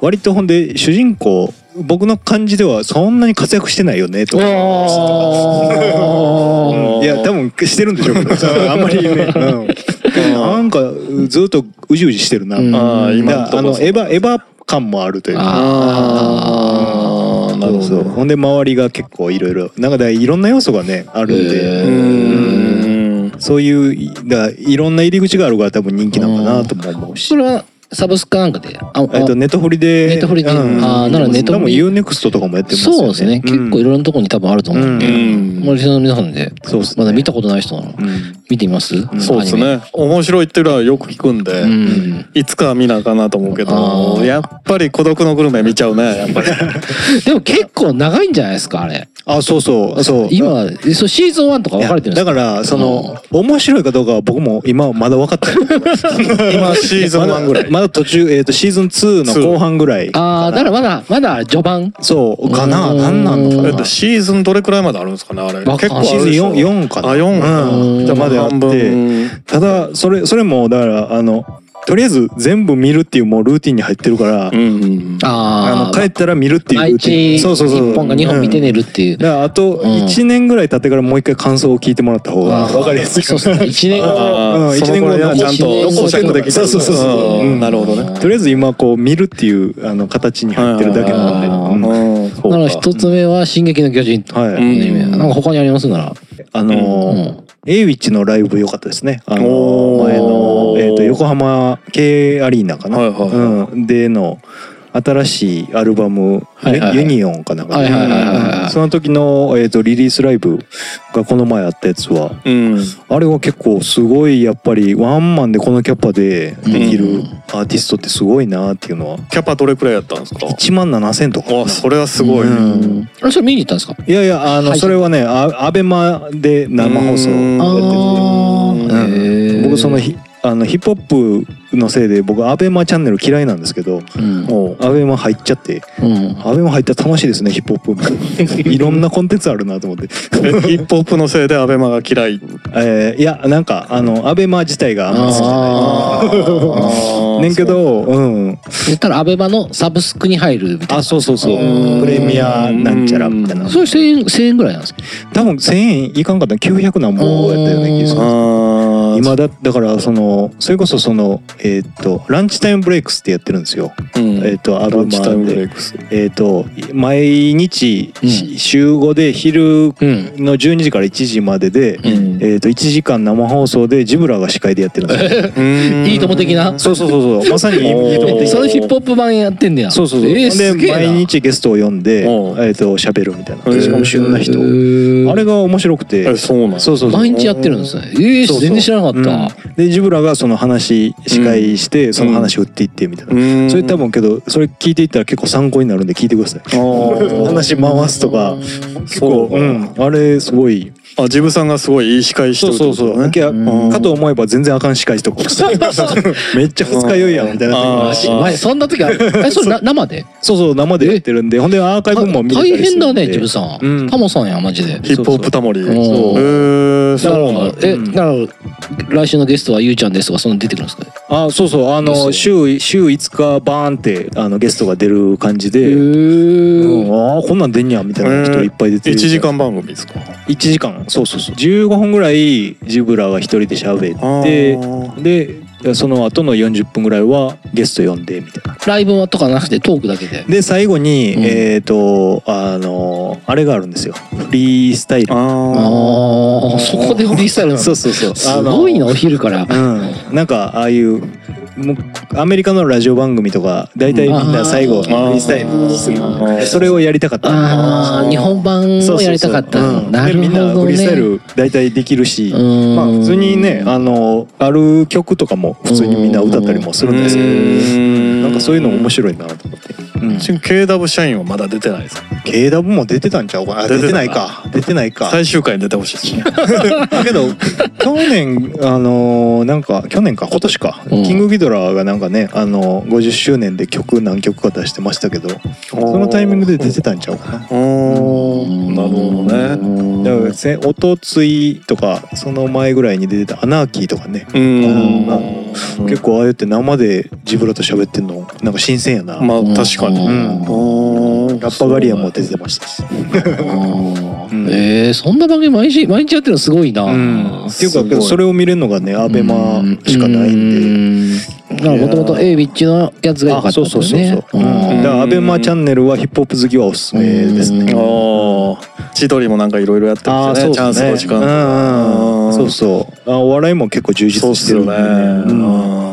割とほんで主人公僕の感じではそんなに活躍してないよねとか、うん。いや多分してるんでしょうけど。[laughs] あんまりね、うん。なんかずっとうじうじしてるな、うん。あー今だからあのエヴァエヴァ感もあるというかそうそう。ほんで周りが結構いろいろなんかいろんな要素がねあるんで、へうーん。そういういだいろんな入り口があるから多分人気なのかなとも思うし。そ。れはサブスクかなんかで。あえっとネットフリでネットフリでうんあーならネットフリ多分 UNEXT とかもやってますよねそうですね。結構いろんなところに多分あると思うんで。うんもうリスナーの皆さんでそうですねまだ見たことない人なのうん見てみます？そうですね面白いっていうのはよく聞くんで。いつかは見なあかんなと思うけあどーやっぱり孤独のグルメ見ちゃうねやっぱり [laughs] でも結構長いんじゃないですかあれ。あそうそう。そう。今そうシーズン1とか分かれてるんですだからその面白いかどうかは僕も今まだ分かってない。[laughs] 今シーズン1ぐらい。まだまだ途中、えー、とシーズン2の後半ぐらい。ああだからまだまだ序盤？そう。かな。うん。なんなんのかな。えっとシーズンどれくらいまであるんですかねあれ？結構あシーズンるでしょ 4, 4かな。あ4うん。じゃあまだあ半って。分。ただそれそれもだからあのとりあえず全部見るっていうもうルーティンに入ってるから、うんうんあああ。の帰ったら見るっていうル毎ーティン。日そうそうそう1本か2本見て寝るっていう。だからあとうん。1年ぐらい経ってからもう一回感想を聞いてもらった方が分かりやすいそうですね。1年後。うん。一年後はちゃんと一年後チェックできそうそうそうそう。うん。なるほどね。とりあえず今こう見るっていうあの形に入ってるだけなので、あーうん。うんそうなら一つ目は「進撃の巨人」と。はい、うんアニメ。なんか他にありますなら。あのーうんエイウィッチのライブ良かったですね。あの前の、えー、と横浜 K アリーナかな、はいはいはい。うん、での新しいアルバム、はいはいはい。ユニオンかなんか、はいはいその時の、えー、とリリースライブがこの前あったやつはうん。あれは結構すごいやっぱりワンマンでこのキャパでできるアーティストってすごいなっていうのは。キャパどれくらいやったんですか？1万7000とか。あそれはすごい、うん。あれそれ見に行ったんですか？いやいやあの、はいそれはねあアベマで生放送やってて。僕そのヒあのヒップホップのせいで僕アベマチャンネル嫌いなんですけどうん。おうアベマ入っちゃってうん。アベマ入ったら楽しいですねヒップホップ。[laughs] いろんなコンテンツあるなと思って、えヒップホップのせいでアベマが嫌い。えーいやなんかあのアベマ自体があんま好きじゃない。ねんけどうん。言ったらアベマのサブスクに入るみたいな。あそうそうそう。うん。プレミアなんちゃらみたいな。それ1000円1000円ぐらいなんですか？多分1000円いかんかった。ら900何本やったような気がする。あ今だだからそのそれこそそのえーっとランチタイムブレイクスってやってるんですよ。うん。えーっとアベランチタイムマでえー、と毎日、うん。し週5で昼うん。の12時から1時までで、うん。えー、と1時間生放送でジブラが司会でやってるんですよ。いいとも的な？そうそうそうそう。まさにいいと思ってそれヒップホップ版やってんねや。そうそうそう、えー、すで毎日ゲストを呼んで、えおう。ー、と喋るみたいな。しかも旬な人。あれが面白くて。えそうなんそうそう毎日やってるんですね。ええ全然知らなかった、うん。でジブラがその話司会してその話を売っていってみたいな、うん。それ多分けどそれ聞いていったら結構参考になるんで聞いてください。[laughs] 話回すとか結構うん。あれすごいあジブさんがすごいいい司会してそうるってことだね。そうかと思えば全然あかん司会とか [laughs] めっちゃ二日酔いやんみたいな前そんな時ある。えそれな生で？そうそう生でやってるんで。ほんでアーカイブも見れたり大変だねジブさん、うん。タモさんやマジで。ヒップホップタモリ。そうえ、う。んだ。から来週のゲストはゆうちゃんですとかそんなの出てくるんですかね？あそうそうあの週週5日バーンってあのゲストが出る感じへで、ー。うん。ああこんなん出んにゃみたいな人いっぱい出てる1時間番組ですか？1時間そうそうそう。15分ぐらいジブラが一人で喋あってー。でその後の40分ぐらいはゲスト呼んでみたいな。ライブとかなくてトークだけで。で最後に、うん。えっ、とあのあれがあるんですよ。フリースタイル。あああそこでフリースタイルなんだそうそうそう。すごいなお昼から。うん、なんかああいうもうアメリカのラジオ番組とか大体みんな最後フリあーースタイルする。ー。それをやりたかった。日本版をやりたかった。でみんなフリースタイル大体できるし、うん。まあ普通にねあのある曲とかも普通にみんな歌ったりもするんですけど、なんかそういうのも面白いなと思って、うん、KW 社員はまだ出てないです KW も出てたんちゃう？か？出てないか。出てないか。最終回に出てほしいでだ [laughs] けど去年あのーなんか去年か？今年か、うん。キングギドラがなんかねあのー50周年で曲何曲か出してましたけどそのタイミングで出てたんちゃうかな。なるほどね。だからせおとついとかその前ぐらいに出てた「アナーキー」とかね、うん。結構ああやって生でジブラと喋ってんのなんか新鮮やな、まあ確かにうん。うん。ラッパガリアンも出てましたし、ん。えー、そんな番組毎日毎日やってるのすごいな、うん、っていうかそれを見れるのがねアベマしかないんで。でだからもともと A ビッチのやつが良かったそうそうそうねそう。うん、だからアベマチャンネルはヒップホップ好きはおすすめですね。ああ千鳥もなんかいろいろやってるんですよね。チャンスの時間そうそう。あお笑いも結構充実してるうっすよね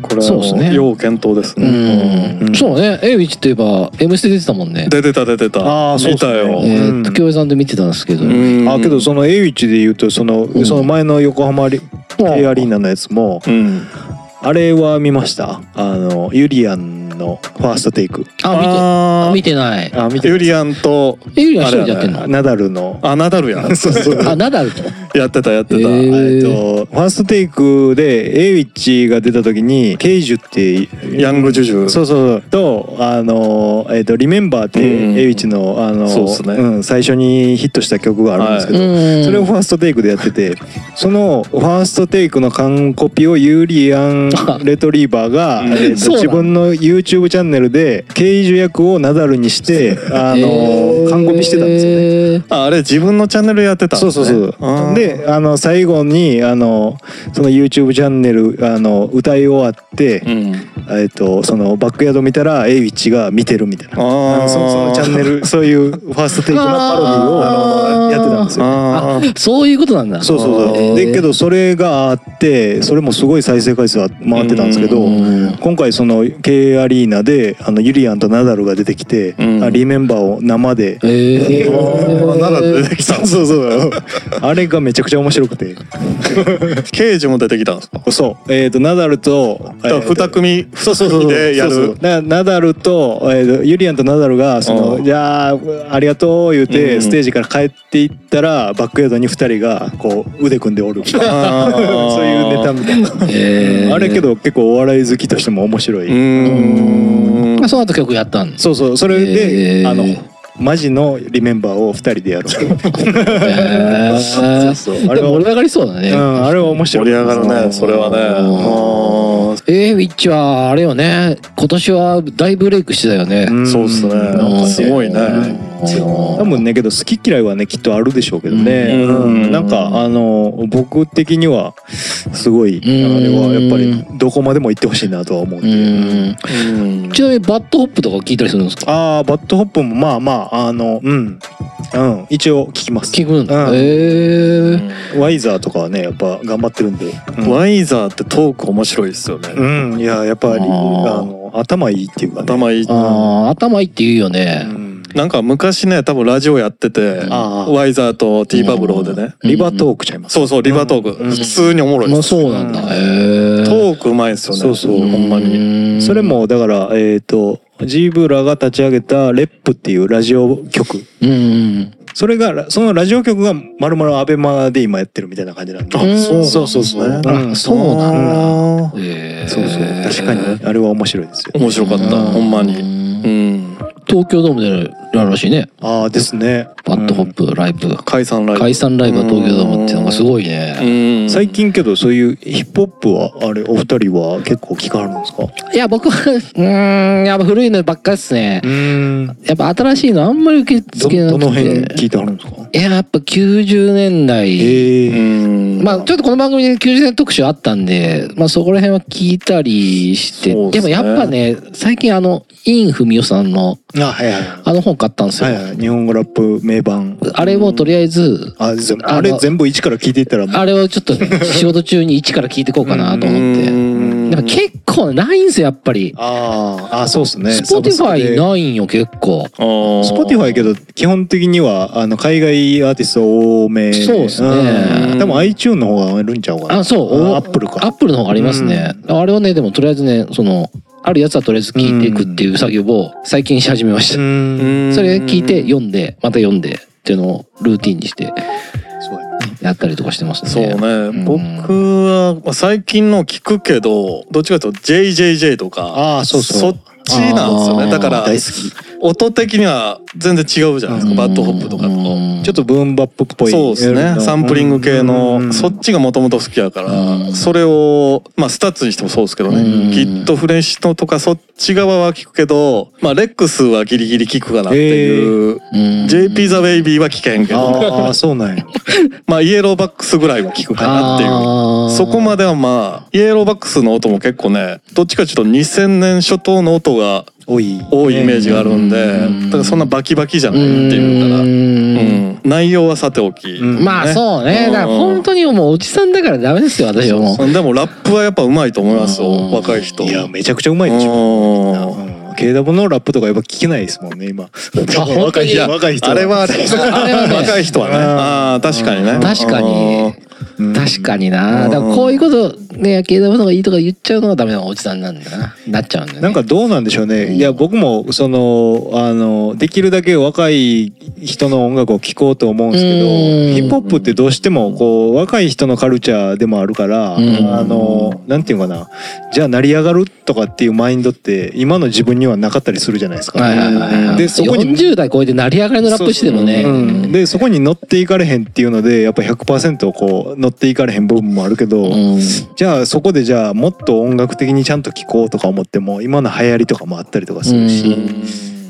これはそうっすね要検討ですうねん、そうね。A ビッチといえば「M ステ」出てたもんね。出てた出てた。あーそう見たよ。えーっとうん。京平さんで見てたんですけど、うん。あけどその A ウィッチで言うとそのん。その前の横浜リアリーナのやつもうん。あれは見ました。あのユリアンのファーストテイク。あ見て。あー。見てない。あ見て。ユリアンとえゆりは一人でやってんの？ナダルの。あナダルやん。[laughs] そうそう。あナダルと？やってたやってた。えー。えっとファーストテイクでエイウィッチが出た時にケイジュってヤングジュジュ。そうそうとあのえっ、とリメンバーってうん。エイウィッチのあのそうっすね。ん最初にヒットした曲があるんですけど、うん。それをファーストテイクでやっててそのファーストテイクの完コピをユーリアン・レトリーバーが、[laughs] 自分の YouTube チャンネルでケイジュ役をナダルにしてあの、えー。完コピしてたんですよね。えーああれ自分のチャンネルやってたんそうですねそう。そうであの最後にあのその YouTube チャンネルあの歌い終わって、うん。えっとそのバックヤード見たらエイウィッチが見てるみたいな。あのそのそのチャンネル [laughs] そういうファーストテイクのパロディをあのやってたんですよ。あー。そういうことなんだ。そうそうそう、えーでけどそれがあってそれもすごい再生回数は回ってたんですけど、うん今回その K アリーナであのユリアンとナダルが出てきて、うん。あリメンバーを生で、ナダル出てきた。そうそう [laughs] あれがめちゃくちゃ面白くて。ケイジも出てきたんですか？そう。えっ、とナダルとだから二組そうそうそう。二組でやる。そうそう。だからナダルと,、えーとユリアンとナダルがその、うんじゃあありがとう言うて、うん。ステージから帰っていったらバックヤードに二人がこう腕組んでおる [laughs] そういうネタみたいな、えー。あれけど結構お笑い好きとしても面白い、うーん。その後曲やったん？そうそう。それで、えー。あのマジのリメンバーを二人でやる、[laughs] えー。そうあれはでも盛り上がりそうだね、うん、あれは面白い。盛り上がるねそれはね。えー、ウィッチはあれよね。今年は大ブレイクしてたよね、ん。そうっすね。うん。すごいね多分ねけど好き嫌いはねきっとあるでしょうけどね、なんかあの僕的にはすごいあうん。れはやっぱりどこまでも行ってほしいなとは思うんうで、ん。うん。ちなみに BAD HOPとか聞いたりするんですか？ああ BAD HOP もまあまああのうん。うん。一応聞きます。聞くんだ、うん。えー。 YZERR とかはねやっぱ頑張ってるんで。うん。 YZERR ってトーク面白いですよね。うん。いややっぱりあの頭いいっていうか、ね、頭いい。あー頭いいって言うよね、うんなんか昔ね多分ラジオやっててああ。ワイザーとティーパブローでねうん。リバートークちゃいます。そうそうリバートーク。うん。普通におもろいまあですそうなんだ。トークうまいですよね。そうそう。ほんまに。にそれ。もだからえっ、とジーブラが立ち上げたレップっていうラジオ局うん。それがそのラジオ局がまるまるアベマで今やってるみたいな感じなんであうんそうそうそうそう。なん。ですねうんそうなんだ。え。そうそう。確かにあれは面白いですよ。面白かった。うん。ほんまに。うん。東京ドームでやるらしいね。ああですね BAD HOPライブ。解散ライブ解散ライブは東京ドームっていうのがすごいね。うん最近けどそういうヒップホップはあれお二人は結構聞かはるんですか？いや、僕は、[laughs] うーん、やっぱ古いのばっかりですね。うんやっぱ新しいのあんまり受け付けなくて。どの辺聞いてはるんですか？いや、やっぱ90年代。まあちょっとこの番組で90年特集あったんで、まあそこら辺は聞いたりして、でもやっぱね、最近あの、韻踏み夫さんのあはいはい。あの本買ったんですよ。はいはい。日本語ラップ名盤。あれをとりあえず、ああれ全部一から聞いていったらあれをちょっと [laughs] 仕事中に一から聞いていこうかなと思って。うん。でも結構ないんですよ、やっぱり。あーあそうですね。 Spotifyないんよ、結構。 Spotifyけど基本的にはあの海外アーティスト多め。そうっすね。ん。でも iTune の方があるんちゃうかな。あ、そう。アップルか。アップルの方がありますね。あれをね、でもとりあえずね、その、あるやつはとりあえず聞いていくっていう作業を最近し始めました。ん。それ聞いて読んで、また読んでっていうのをルーティンにしてそうややったりとかしてますね。そうね、ん。僕はまあ最近の聞くけどどっちかというと JJJ とかああそうそう。っちなんですよね。だから大好き音的には全然違うじゃないですか、うん。 BAD HOP とかと。うん。ちょっとブーンバップっぽい。そうですね。サンプリング系のそっちがもともと好きやから。うん。それをまあ STUTS にしてもそうですけどね。うん。 KID FRESINO とかそっち側は聞くけどまあ LEX はギリギリ聞くかなっていう。うん。JP ザ・ベイビーは聞けんけど。ああそうなんや。[laughs] まあイエローバックスぐらいは聞くかなっていう。そこまではまあイエローバックスの音も結構ねどっちかちょっと2000年初頭の音が多い。多いイメージがあるんでうん。だからそんなバキバキじゃないっていうから、うん。うん、内容はさておき、うん。まあそうね。だから本当にもうおじさんだからダメですよ、私はもう。でもラップはやっぱうまいと思いますようん。若い人。いやめちゃくちゃうまいでしょ。うん。うん KW のラップとかやっぱ聞けないですもんね今。若いいや若い人あれはあれ。[laughs] 若い人はね。ああ確かにね。確かに。うん確かにな。だからこういうことね、野球の方がいいとか言っちゃうのがダメなおじさんなんだな。なっちゃうんだよね。なんかどうなんでしょうね。いや僕もそのあのできるだけ若い人の音楽を聴こうと思うんですけど、うんヒップホップってどうしてもこう若い人のカルチャーでもあるから、うんあのなんていうかな、じゃあ成り上がるとかっていうマインドって今の自分にはなかったりするじゃないですか。でそこに40代超えて成り上がりのラップしてもね。うんでそこに乗っていかれへんっていうのでやっぱ100%こう乗っていかれへん部分もあるけど、うん。じゃあそこでじゃあもっと音楽的にちゃんと聴こうとか思っても今の流行りとかもあったりとかするし、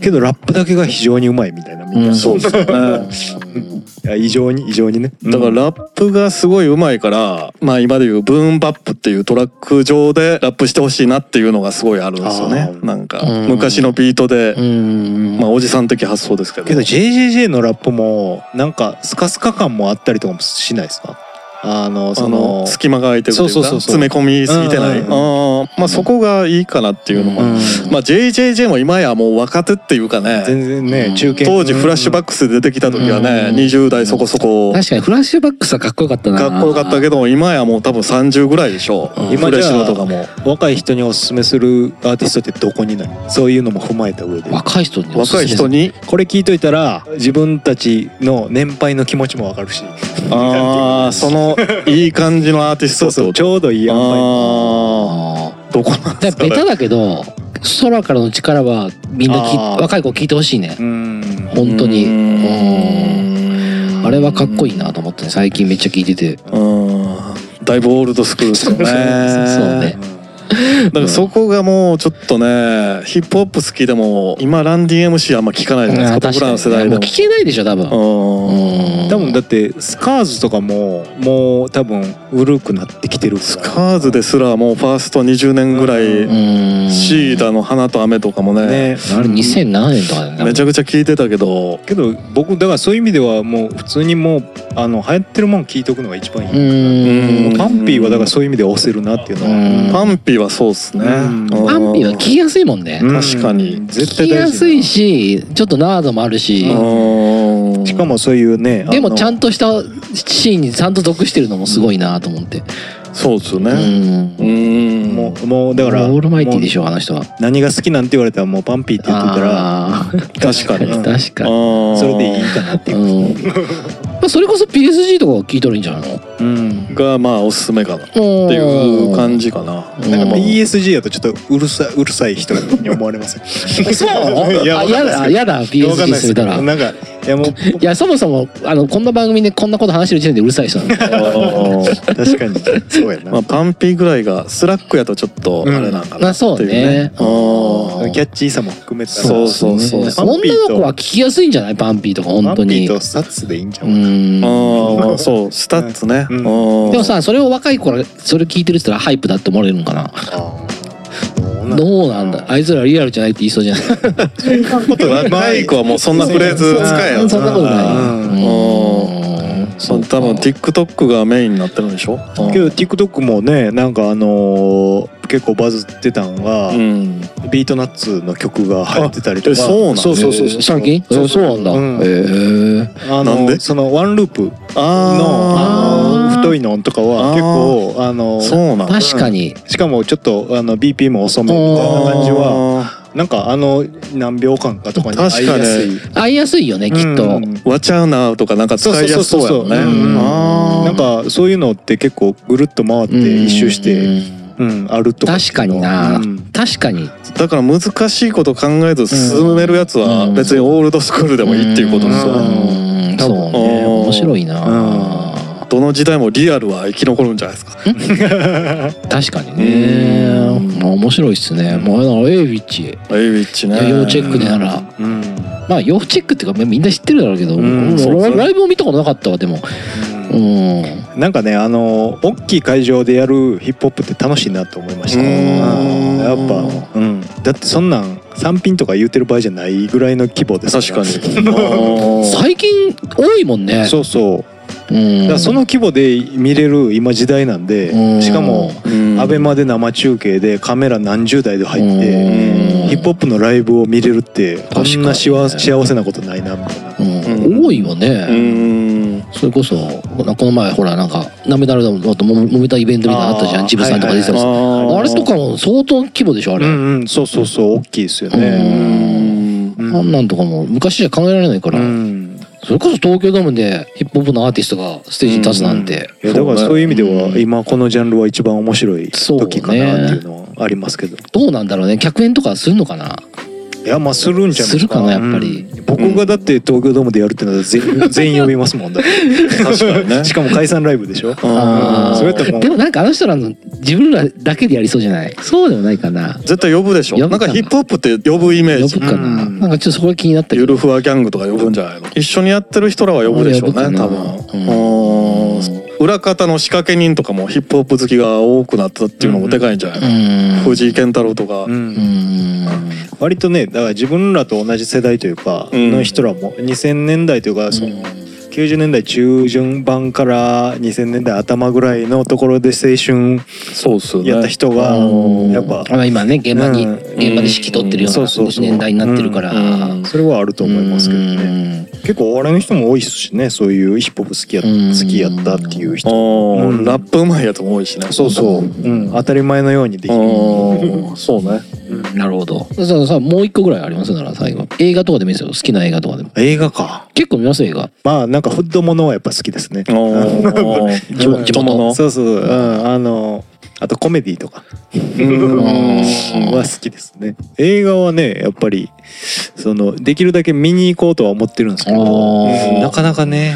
けどラップだけが非常にうまいみたいなみんな、うんそうですね [laughs] 異常に異常にね。だからラップがすごいうまいから、まあ今でいうブーンバップっていうトラック上でラップしてほしいなっていうのがすごいあるんですよね。なんかうん。昔のビートで、うん。まあおじさん的発想ですけど。けど JJJ のラップもなんかスカスカ感もあったりとかもしないですか？あのそそのの隙間が空いてるというか詰め込みすぎてない、うんあーまあそこがいいかなっていうのも、うんまあ JJJ も今やもう若手っていうかね全然ね、うん。中堅。当時フラッシュバックスで出てきた時はね、うん20代そこそこ。確かにフラッシュバックスはかっこよかったな。かっこよかったけど今やもう多分30ぐらいでしょう、うん。フレッシュのとかも。若い人におすすめするアーティストってどこになる？そういうのも踏まえた上で。若い人に若めい人に？これ聞いといたら自分たちの年配の気持ちもわかるし。ああ [laughs] そのいい感じのアーティストそうそうちょうどいいあああどこなんあ。ですか？ねベタだけど、空からの力はみんなき若い子聞いてほしいね。うん。本当に。あれはかっこいいなと思ってね最近めっちゃ聞いてて。うん。だいぶオールドスクールですよね。そうねだからそこがもうちょっとねヒップホップ好きでも今ランディ MC あんま聞かないじゃないですか。僕らの世代でも。もう聞けないでしょ多分。うん。うん。多分だってスカーズとかももう多分古くなってきてるスカーズですらもうファースト20年ぐらういん。シーダの花と雨とかもね。ねあれ2007年とかだよね。めちゃくちゃ聞いてたけど。けど僕だからそういう意味ではもう普通にもうあの流行ってるもん聞いとくのが一番いい、パンピーはだからそういう意味で押せるなっていうのは、うん。パンピーはそうっすね。うんパンピーは聞きやすいもんね。うん確かに絶聞き対大事やすいし、ちょっとナードもあるし、うんしかもそういうねでもちゃんととしたシーンにちゃんと属してるのもすごいなと思って。うそうっすよね。ん。うん。もうもうだからオールマイティーでしょょ、あの人は。何が好きなんて言われたらもうパンピーって言ってたら確かに。うん確かに。そそれでいいかなっていううん。[laughs] まあそれこそ PSG とか聞いたらいいんじゃないの？うん。がまあおすすめかなっていう感じかな。うん。なんか ESG だとちょっとうるさいうるさい人に思われませんそういやだやだ PSG するたら。どなんかいやもういやそもそもあのこんな番組でこんなこと話してる時点でうるさい人なんで。[laughs] 確かに。そうやな、まあ PUNPEEぐらいが5lack やとちょっとあれなんかなまあそうっていうねキャッチーさも含めたら。そうそうそう。女の子は聞きやすいんじゃない？ PUNPEEとか本当 PUNPEEと STUTSでいいんじゃ、うんん。あーそう STUTSね。うん。うん。でもさそれを若い頃それ聞いてる人ら hype だって思われるのかな？どうなんだあいつらリアルじゃないって言いそうじゃな [laughs] い。若い子はもうそんなフレーズ使えよ。そんなことないそう多分 TikTok がメインになってるんでしょ？けど TikTok もねなんかあのー結構バズってたんが、うん。ビートナッツの曲が入ってたりとか。そうなんそうそうそうそう。最近？そうえそうなんだ。え。あのなんで？そのワンループのああの太いのとかは結構あのあそうなんだ。確かに。しかもちょっとあの BPM 遅めみたいな感じはなんかあの何秒間かとかに合いやすい。合いやすいよねきっと。うんわちゃうなとかなんか使いやすそうやもんね。なんかそういうのって結構ぐるっと回って一周して、うん、あると確かにのな。はうん。確かに。だから難しいこと考えず進めるやつはうん。別にオールドスクールでもいいっていうことですよ。うん。ね。うんそうね。うん面白いなどの時代もリアルは生き残るんじゃないですか。[laughs] 確かにね。まあ面白いっすね。もうエイビッチ。エイビッチね。要チェックでなら。うん。まあ要チェックっていうかみんな知ってるだろうけどうんライブを見たことなかったわでも。うん。なんかねあの大きい会場でやるヒップホップって楽しいなと思いました。やっぱ、うん、だってそんなん3品とか言ってる場合じゃないぐらいの規模です確かに。[laughs] 最近多いもんね。そうそう。うんだからその規模で見れる今時代なんでうん。しかもうん。アベマで生中継でカメラ何十台で入ってうん。ヒップホップのライブを見れるってこ確かにんな幸せ幸せなことないなみたいな。うん。多いようねん。それこそこの前ほらなんかなめだるだもも揉めたイベントみたいなのあったじゃんジブさんとか出てたりさーあれとかも相当規模でしょあれ。うんうんそうそうそう大きいですようねあんなんとかも昔じゃ考えられないから、うんそれこそ東京ドームでヒップホップのアーティストがステージに立つなんて、いやだからそういう意味ではうん今このジャンルは一番面白い時かなっていうのはありますけど。どうなんだろうね。客演とかするのかな？いやまあするんじゃないですか。するかなやっぱり。うん。僕がだって東京ドームでやるってなら全員全員呼びますもんだって。確かにね。しかも解散ライブでしょ。あー。それってもうでもなんかあの人らの自分らだけでやりそうじゃない？そうでもないかな。絶対呼ぶでしょ。な。んかヒップホップって呼ぶイメージ。呼ぶ。かな、うん。なんかちょっとそこが気になったけど。ゆるふわギャングとか呼ぶんじゃないの？一緒にやってる人らは呼ぶでしょうね多分。うんうん。裏方の仕掛け人とかもヒップホップ好きが多くなったっていうのもでかいんじゃない？の、うん。藤井健太郎とか、うん。うん。割とねだから自分らと同じ世代というかうん。の人らも2000年代というかその90年代中旬版から2000年代頭ぐらいのところで青春やった人がうん。やっぱあ今ね現場に、うん。現場で指揮取ってるような年代になってるから、うん。それはあると思いますけどね。結構お笑いの人も多いですしねそういうヒップホップ好きやうん。好きやったっていう人。ラップうまいやつも多いしね。そうそう、うん、当たり前のようにできる。うんそうね。うんなるほど。ささもう一個ぐらいありますなら最後。映画とかでもいいですよ。好きな映画とかでも。映画か。結構見ます映画。まあなんかフッドものはやっぱ好きですね。あー。地元地元そうそう、うん、あのあとコメディとか。うん。は好きですね。映画はねやっぱりそのできるだけ見に行こうとは思ってるんですけどなかなかね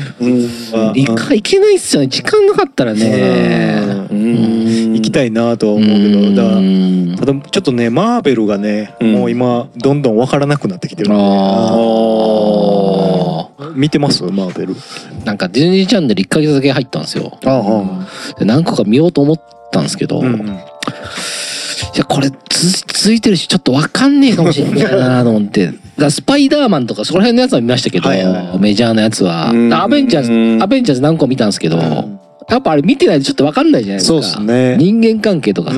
一回行けないっすよね。時間なかったらね。うん。行きたいなとは思うけどだただちょっとねマーベルがね、うん。もう今どんどん分からなくなってきてるんで。あ見てます？マーベル。ーなんかディズニーチャンネル1ヶ月だけ入ったんですよ。何個か見ようと思ったんですけど、いうんうん。やこれつ続いてるしちょっとわかんねえかもしれないなと思って。だスパイダーマンとかそこら辺のやつは見ましたけど、はいはいはい。メジャーなやつは。うん。アベンジャーズアベンジャーズ何個見たんですけど、やっぱあれ見てないとちょっと分かんないじゃないですか。そうっすね。人間関係とかさ、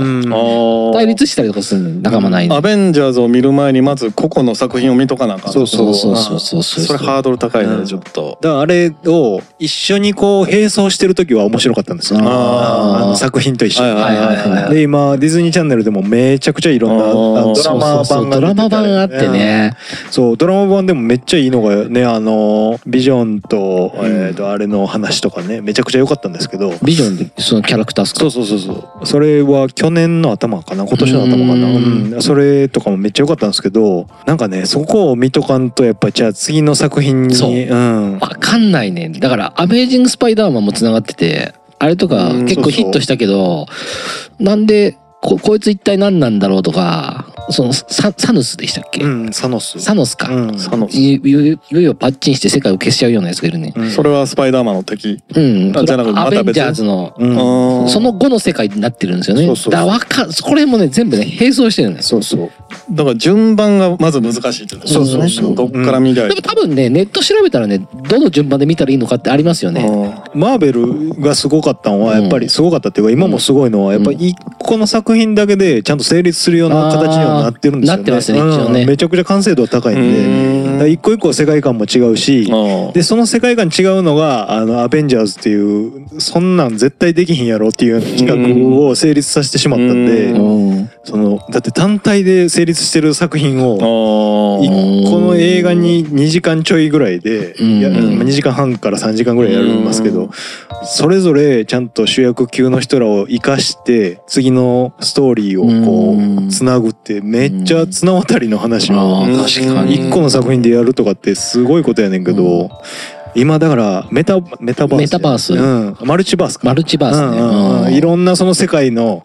対立したりとかするの仲間ないアベンジャーズを見る前にまず個々の作品を見とかなあかんそうそうそうそうそうそれハードル高いね、うんちょっと。だからあれを一緒にこう並走してる時は面白かったんですよ。あー。あの作品と一緒に、はいはいはいはいで今ディズニーチャンネルでもめちゃくちゃいろんなドラマ版がドラマ版あってね。そうドラマ版でもめっちゃいいのがねあのビジョンと,、えー、とあれの話とかねめちゃくちゃ良かったんですけどビジョンでそのキャラクターっすか？そうそうそうそう。それは去年の頭かな？今年の頭かな？うん。うん。それとかもめっちゃ良かったんですけどなんかねそこを見とかんとやっぱじゃあ次の作品にそう。うん。わかんないね。だから「アメージング・スパイダーマン」もつながっててあれとかうん。結構ヒットしたけどなんでここいつ一体何なんだろうとかそのササヌスでしたっけ、うんサノス。サノスか、うん。サノス。いよいよパッチンして世界を消しちゃうようなやつがいるね。うん。それはスパイダーマンの敵。うん。あじゃなくてまた別アベンジャーズのうん。その後の世界になってるんですよね。そうそうそう。だからわかんこれもね全部ね並走してるんですそうそう。だから順番がまず難しいってことですね。そうそうそう。どっから見りゃいい。でも多分ねネット調べたらねどの順番で見たらいいのかってありますよね。あマーベルがすごかったのはやっぱりすごかったっていうか今もすごいのはやっぱり一個の作品だけでちゃんと成立するような形にはなってるんですよね。なってますね一応ね。うん。めちゃくちゃ完成度は高いんで。一個一個世界観も違うしでその世界観違うのがあのアベンジャーズっていうそんなん絶対できひんやろっていう企画を成立させてしまったんでうん。そのだって単体で成立してる作品をあ一ー個の映画に2時間ちょいぐらいで、うん。いやまあ2時間半から3時間ぐらいやりますけど、うん。それぞれちゃんと主役級の人らを生かして次のストーリーをこうつなぐってめっちゃ綱渡りの話あをー確かに。一個の作品でやるとかってすごいことやねんけど、今だからメタメタバースメタバース。うん、マルチバースか。マルチバースね、うんうんうん。いろんなその世界の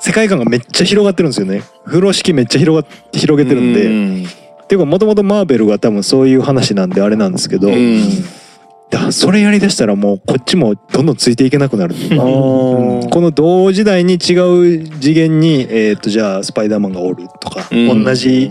世界観がめっちゃ広がってるんですよね。風呂敷めっちゃ広が広げてるんで、うんっていうかもともとマーベルが多分そういう話なんであれなんですけど、うん。それやりだしたらもうこっちもどんどんついていけなくなるこの同時代に違う次元に、えー、とじゃあスパイダーマンがおるとか、うん。同じ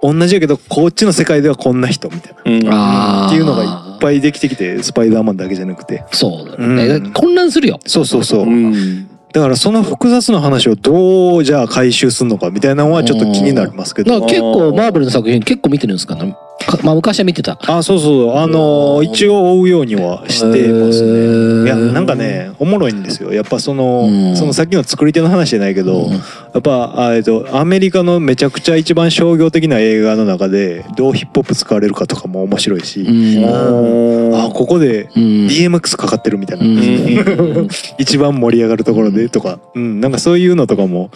同じやけどこっちの世界ではこんな人みたいな、っていうのがいっぱいできてきてスパイダーマンだけじゃなくて。そうだね、うん。混乱するよ。そうそうそう、うんだからその複雑な話をどうじゃあ回収するのかみたいなのはちょっと気になりますけど。結構マーベルの作品結構見てるんですかね？かまあ昔は見てた。あそうそうあのー一応追うようにはしてますね。いやなんかねおもろいんですよ。やっぱその、うん。そのさっきの作り手の話じゃないけど、うん。やっぱあえっとアメリカのめちゃくちゃ一番商業的な映画の中でどうヒップホップ使われるかとかも面白いし、うん。あここでうん。DMX かかってるみたいな、うん。[laughs] 一番盛り上がるところでとか、うん、なんかそういうのとかも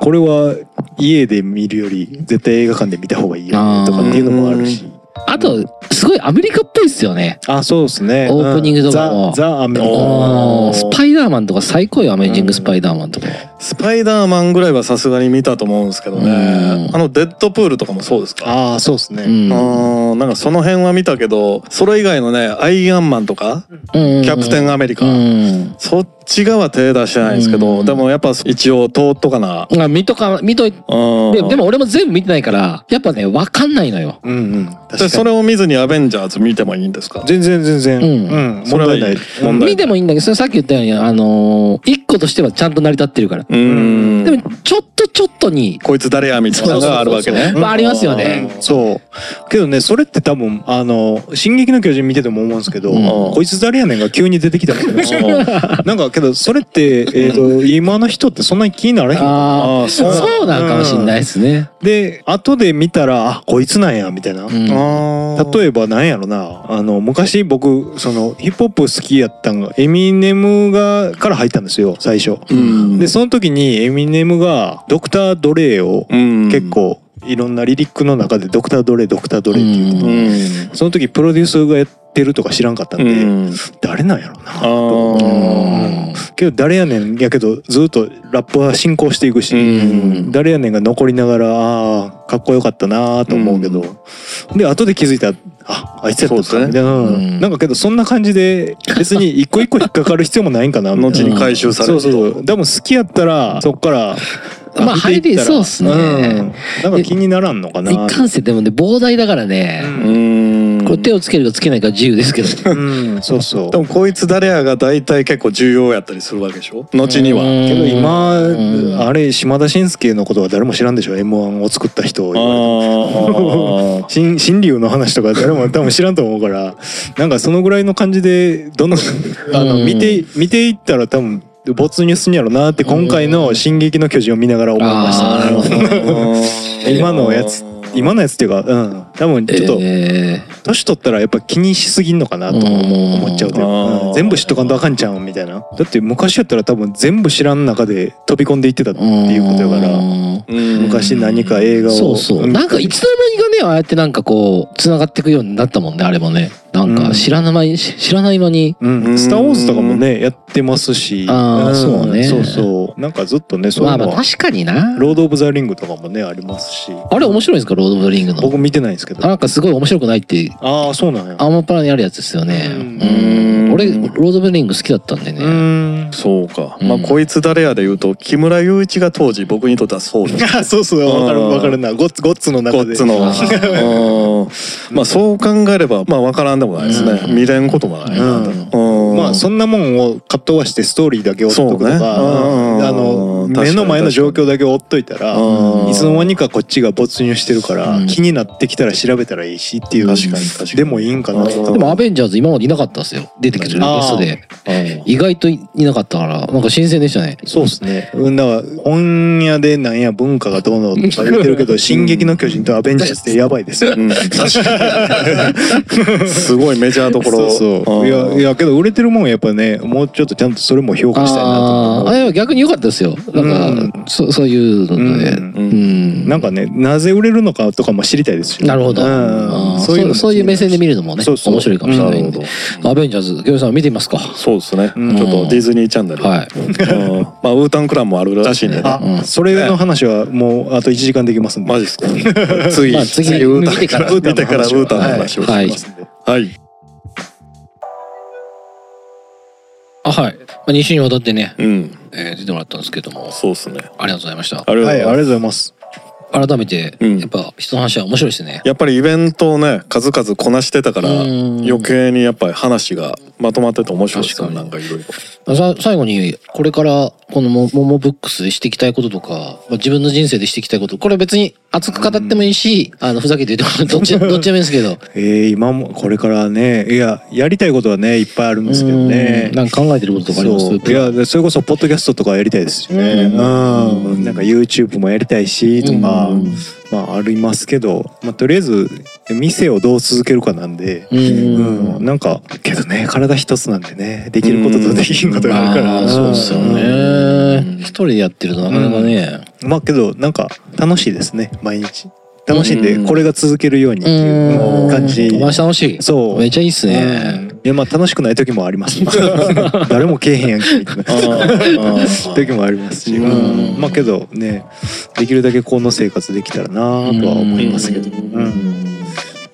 これは家で見るより絶対映画館で見た方がいいよねとかっていうのもあるし。あとすごいアメリカっぽいっすよね。あ、そうですね。オープニングとかも。うん。ザ・ザ・アメリカ。スパイダーマンとか最高よアメージングスパイダーマンとか。スパイダーマンぐらいはさすがに見たと思うんですけどね。うん。あのデッドプールとかもそうですか？ああ、そうですね。うん。あーなんかその辺は見たけどそれ以外のねアイアンマンとかキャキャプテンアメリカ、うん。そっち側は手出してないんですけど、うん。でもやっぱ一応通っとかな、あ見とか見といてうん。ででも俺も全部見てないからやっぱね分かんないのよ。うんうん。確かに。でそれを見ずにアベンジャーズ見てもいいんですか？全然全然。うん。うん。それはいい。問題ない。問題見てもいいんだけどそれさっき言ったようにあのー一個としてはちゃんと成り立ってるから。うん。でもちょっとちょっとにこいつ誰やみたいなのがあるわけね。まあありますよね。うん。そう。けどね、それって多分、あの、進撃の巨人見てても思うんですけど、うん。こいつ誰やねんが急に出てきたんですよ。[laughs] なんか、けど、それって、[laughs] えっと、今の人ってそんなに気にならへん。ああそう。そうなんかもしんないですね。で、後で見たら、あ、こいつなんや、みたいな。うん。例えばなんやろな。あの昔僕そのヒップホップ好きやったんがエミネムがから入ったんですよ最初。うん。でその時にエミネムがドクター・ドレイをうん。結構いろんなリリックの中でドクター・ドレイドクター・ドレイって言ってうて、ん。その時プロデュースがやってるとか知らんかったんで、うん。誰なんやろな。あと思ってーけど誰やねんやけどずっとラップは進行していくし、うん。誰やねんが残りながらあーかっこよかったなと思うけど、で後で気づいたらああいつやったんそうですね。みたいな、うん。なんかけどそんな感じで別に一個一個引っかかる必要もないんかな後に回収されると。そうそうでも好きやったらそっからまあ見ていったら入りそうっすね。うん。なんか気にならんのかな。一貫性でもね膨大だからね、うん手をつけるかつけないか自由ですけどうんそうそう。でもこいつ誰やが大体結構重要やったりするわけでしょ？後には。うん。けど今うん。あれ島田紳介のことは誰も知らんでしょ？m 1を作った人をあ [laughs] 新新竜の話とか誰も [laughs] 多分知らんと思うから。なんかそのぐらいの感じでどんどんあのうん。見て見ていったら多分没入すんやろなって今回の「進撃の巨人」を見ながら思いました。あーなるほど。ー [laughs] 今のやつ今のやつっていうかうん。多分ちょっとえ年取ったらやっぱ気にしすぎんのかなとうん。思っちゃうというか。うん。全部知っとかんとあかんちゃうんみたいな。だって昔やったら多分全部知らん中で飛び込んでいってたってーいうことやから。昔何か映画を。そうそう。なんかいつの間にかねああやってなんかこう繋がっていくようになったもんねあれもねなんうん。か知らない間に知らない間に。うん。うん。スター・ウォーズとかもねやってますし。あーん。そうね。そうそう。なんかずっとねそういうのはまあまあ確かにな。ロード・オブ・ザ・リングとかもねありますし。あれ面白いんですかロード・オブ・ザリングの。僕見てないんですけど。あなんかすごい面白くないって。ああそうなんや。アーマーパラにあるやつですよね。ううん。ん。俺ロード・オブ・ザリング好きだったんでうねん。そうか、うん。まあこいつ誰やで言うと木村雄一が当時僕にとってはそうです。あ [laughs] そうそうわかるうん。わかるな。ゴッツゴッツの中で。ゴッツの。うん。まあそう考えればまあ分からんでもないですね、うん。見れんこともないな、うん。まあそんなもんをカットはしてストーリーだけ追っとくとか、あの目の前の状況だけ追っといたらうん。いつの間にかこっちが没入してるから、うん。気になってきたら調べたらいいしっていう確かに確かに。でもいいんかなでもアベンジャーズ今までいなかったですよ。出てきてるゲストで。意外といなかったからなんか新鮮でしたね。そうですね。うん。だから本屋でなんや文化がどうのとか言ってるけど「進撃の巨人」と「アベンジャーズ」ってやばいですよ。うん。確かに [laughs] すごいメジャーどころ。そうそう。いやいやけど売れてるもんはやっぱねもうちょっとちゃんとそれも評価したいなと。あーあれは逆に良かったですよ。なんか、うん。そそういうので、ううん。んなんかねなぜ売れるのかとかも知りたいですしね、なるほど、うん。そういうそういう目線で見るのもねそうそう。面白いかもしれないんなでアベンジャーズ京さん見てみますか？そうですね、うん。ちょっとディズニーチャンネル、はい。うん。まあウータンクランもあるらしいんでね。あ、うん。それの話はもうあと1時間できますんで。マジですか？次、まあ次次。ウータン見てから。[laughs] 見てからウータンの話をしはい。ますはい、あはい、まあ、2週にわたってね、うん。えー出てもらったんですけども。そうですね。ありがとうございました。ありがとうごはいありがとうざいます、ございます改めて、うん。やっぱ人の話は面白いですね。やっぱりイベントをね数々こなしてたからうん。余計にやっぱり話がまとまってて面白いですよなんかいろいろ。さ最後にこれからこのモモモブックスでしていきたいこととか、まあ自分の人生でしていきたいことこれ別に熱く語ってもいいし、あのふざけて言っても [laughs] どっち [laughs] どっちでもいいですけど。えー、今もこれからねいややりたいことはねいっぱいあるんですけどね。うん。なんか考えてることとかあります？いやでそれこそポッドキャストとかやりたいですしね。うん。なんか YouTube もやりたいしとか、うんまあありますけど、まあ、とりあえず店をどう続けるかなんで、うん。うんなんかけどね体一つなんでねできることとできんことがあるから、まあそうですよね。一人でやってるとなかなかね。うん。まあけどなんか楽しいですね毎日。楽しんでうん。これが続けるようにっていう感じ。友達楽しい。そう。めっちゃいいっすうねんいやまあ楽しくない時もあります。[laughs] 誰もけえへんやんけみたいな。時もありますし、うん。まあけどねできるだけこの生活できたらなとは思いますけど、うん。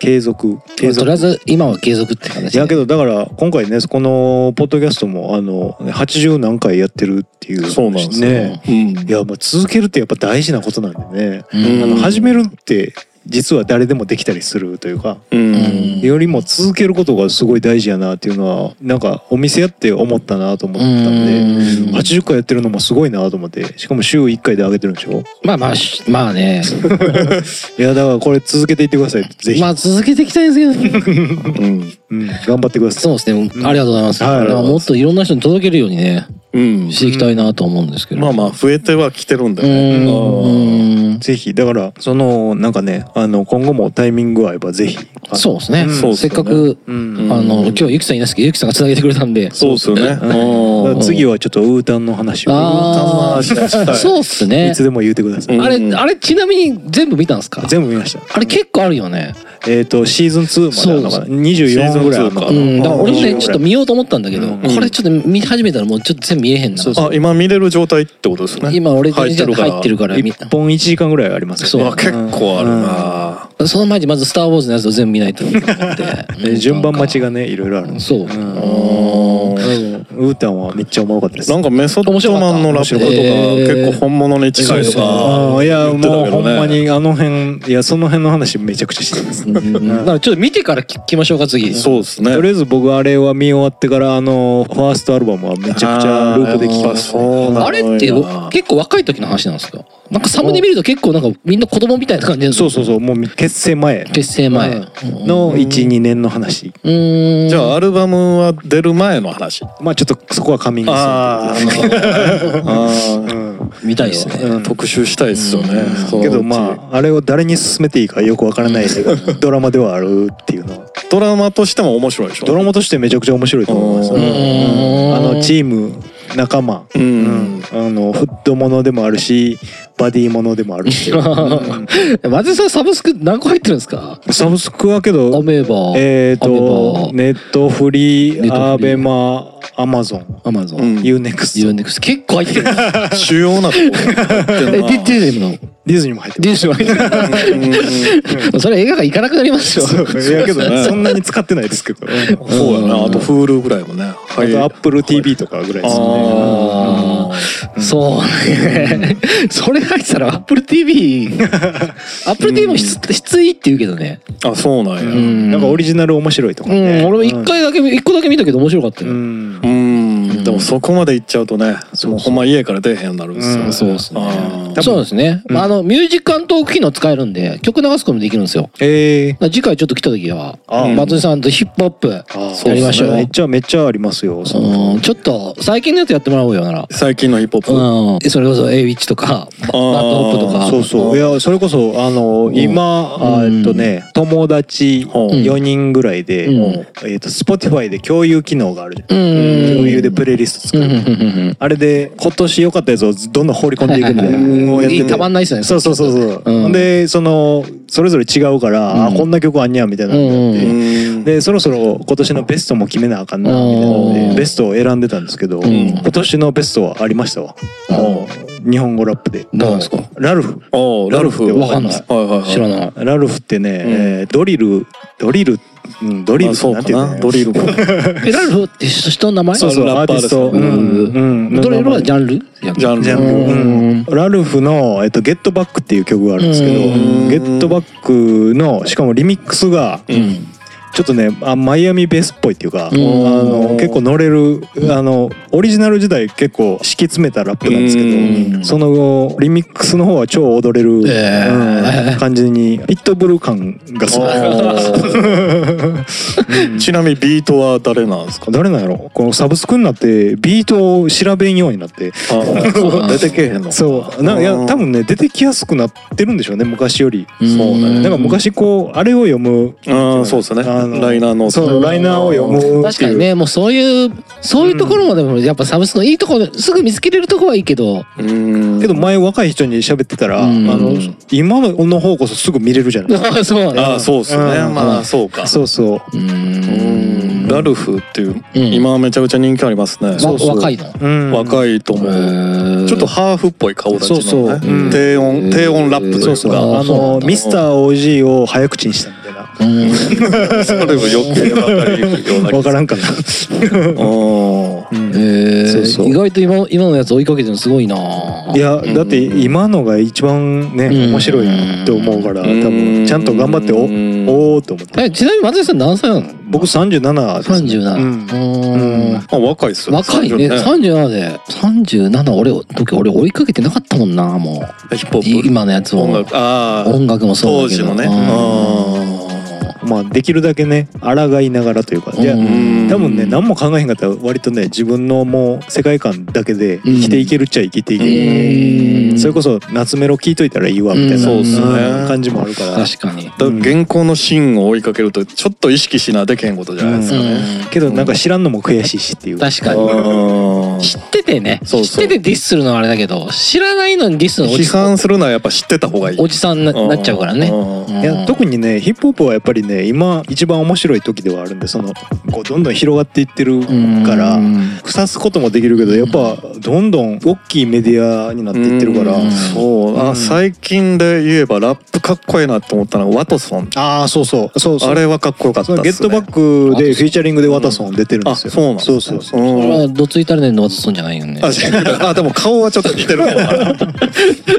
継続。継続。とりあえず今は継続って形いやけどだから今回ねこのポッドキャストもあの80何回やってるっていう。そうなんですよ。ね。うん。いやまあ続けるってやっぱ大事なことなんでね、うん。あの始めるって実は誰でもできたりするというか、うん。よりも続けることがすごい大事やなっていうのはなんかお店やって思ったなと思ったんで、うん。80回やってるのもすごいなと思ってしかも週1回で上げてるんでしょ？まあまあし [laughs] まあね。いやだからこれ続けていってくださいぜひ、まあ続けていきたいんですけどね。[laughs] うんうん、頑張ってください。そうですね。ありがとうございます。はい。もっといろんな人に届けるようにねうん。していきたいなと思うんですけど。まあまあ増えてはきてるんでうねん。ぜひだからそのなん。かねあの今後もタイミング合えばぜひそうですねせっかくうん。あの今日ゆきさん。いないですけどゆきさん。がつなげてくれたん。でそうですよね次はちょっとウータンの話をそうっすねいつでも言うてください、うん。あれあれちなみに全部見たん。ですか全部見ましたあれ結構あるよねえっ、とシーズン2まであるのかな24ぐらいあるのかなうん。だから俺もねうんちょっと見ようと思ったんだけどうん。これちょっと見始めたらもうちょっと全部見えへんな。そうあ今見れる状態ってことですね。今俺入ってるから入ってるから見一本1時間ぐらいありますよね。そう。あ結構あるな。その前にまず「スター・ウォーズ」のやつを全部見ないとと思って。[laughs] で順番待ちがねいろいろあるんですそう。うんうんうんウータンはめっちゃおもろかったです。なんかメソッドマンのラップとか結構本物に近いとかああいやもうほんまにあの辺いやその辺の話めちゃくちゃしてます。うんだからちょっと見てから聞きましょうか次。そうですね。とりあえず僕あれは見終わってからあのファーストアルバムはめちゃくちゃループで聴きましたね。そうなんやあれって結構若い時の話なんですか？なんかサムネ見ると結構なんかみんな子供みたいな感じそうそうそうもう結成前。結成前。うん。の12年の話。じゃあアルバムは出る前の話。まあちょっとそこはカミングスあーあー [laughs] うん。見たいですね。うん。特集したいですよね。けどまああれを誰に勧めていいかよくわからないドラマではあるっていうのは。ドラマとしても面白いでしょ。ドラマとしてめちゃくちゃ面白いと思います。うーん。あのチーム仲間。ううん。んあのフットものでもあるしバディものでもあるし。[laughs] うん。松井さんサブスク何個入ってるんですか？サブスクはけアどメーバえっアメとバネットフリーーアベマアマゾン。アマゾン。うん。ユーネクストユーネクス結構入ってる。[laughs] 主要なとこ。[laughs] えんなディディズニーの？ディズニーも入ってディズニーもそれ映画館行かなくなりますよるいやけどねそんなに使ってないですけど。そうやなあと Hulu ぐらいもね。あとアップル TV とかぐらいですね。そうね。それ入ってたら Apple TV Apple TV も質質いいって言うけどね。あそうなんや。うん。なんかオリジナル面白いとかうねん。俺も一回だけ一個だけ見たけど面白かったよ。うんそこまで行っちゃうとねそうもうほんま家から出へんようになるんですよ。うん。そうですねそうですね、まあ、あのミュージックアントーク機能使えるんで曲流すこともできるんですよ。ええ次回ちょっと来た時は松井さんとヒップホップあやりましょう。めっちゃめっちゃありますよ。そのうん。ちょっと最近のやつやってもらおうよなら。最近のヒップホップ？うん。それこそ A ウィッチとか BAD HOP とか。そうそう。いやそれこそあの今えっとね友達うん。4人ぐらいでうん。えっと Spotify で共有機能があるじゃん。うん。共有でプレイリスト作うんうんるあれで今年良かったやつをどんどん放り込んでいくみたいな。のをやってて。いいたまんないっすよねそうそうそうそう。うん。でそのそれぞれ違うからあうん。こんな曲あんにゃみたいなでそろそろ今年のベストも決めなあかんなみたいなベストを選んでたんですけどん。今年のベストはありましたわ。日本語ラップで。どうなんですか？ラルフ。ラルフ。ってわかんない。知らない。ラルフってね、えードリルドリルうんドリルあそうかな。んていうの？なドリルかえ [laughs] ラルフって人の名前？そうそうラッパーですうんうんうん、ドリルはジャンル？ジャンル。ジャンル、うんうんラルフの、えっと「ゲットバックっていう曲があるんですけどうん。ゲットバックのしかもリミックスがうんちょっとねあマイアミベースっぽいっていうか、うん。あの結構乗れるあのオリジナル時代結構敷き詰めたラップなんですけど、うん。そのリミックスの方は超踊れる、えー。うん感じにピットブル感がすごい。ちなみにビートは誰なんですか？誰なんやろ？このサブスクになってビートを調べんようになって。あそう出てけえへんのそう。ないや多分ね出てきやすくなってるんでしょうね昔より。うんそうね。なんか昔こうあれを読むああそうですねあのライナーの。そうライナーを読む確かにねもうそういうそういうところもでもやっぱサブスクのいいところすぐ見つけれるところはいいけど。うん。けど前若い人に喋ってたら、うん。あの今の方こそすぐ見れるじゃない。[laughs] そうね。ああそうっすね。うん。まあそうか。そうそう。ううん。んラルフっていううん。今めちゃくちゃ人気ありますね。わ若いのうん。若いと思う。ちょっとハーフっぽい顔立ちのそうそう。ねうん。低音低音ラップというそうそう。かあのミスター OG を早口にしたみたいな。うん [laughs] それも余計分かりにくいような分からんかな、うん。うん。えそうそう。意外と今今のやつ追いかけてるのすごいな。いやだって今のが一番ねうん。面白いって思うから多うん。分ちゃんと頑張っておうん。おおと思って。えちなみに松井さん何歳なの？僕37です、ね、37うん。うん。あ若いっすよ。若いね。30 37で。37俺時俺追いかけてなかったもんなもヒップホういップ。今のやつを。音楽。ああ音楽もそうだけど。当時のねまあできるだけね抗いながらというかいやうん多分ね何も考えへんかったら割とね自分のもう世界観だけで生きていけるっちゃ生きていける、うん。それこそ夏メロ聞いといたらいいわみたいな、うんそうっすね。ん感じもあるから。確かに。だから現行の芯を追いかけるとちょっと意識しなでけへんことじゃないですかね。けどなんか知らんのも悔しいしっていう。確かに。うん。知っててね。そうそう。知っててディスするのはあれだけど知らないのにディスのおじ批判するのはやっぱ知ってた方がいい。おじさんにななっちゃうからね。うん。いや特にねヒップホップはやっぱりねね今一番面白い時ではあるんでそのこうどんどん広がっていってるからうん。腐すこともできるけどやっぱどんどん大きいメディアになっていってるからうん。そうあ、うん。最近で言えばラップかっこいいなと思ったのがワトソン。ああそうそうそうそう。あれはかっこよかったっすね。ゲットバックでフィーチャリングでワタソン出てるんですよ。あそうなんそうそうそう。うん。これはどついたるねんのワトソンじゃないよね。あでも顔はちょっと似てるかも。な [laughs] い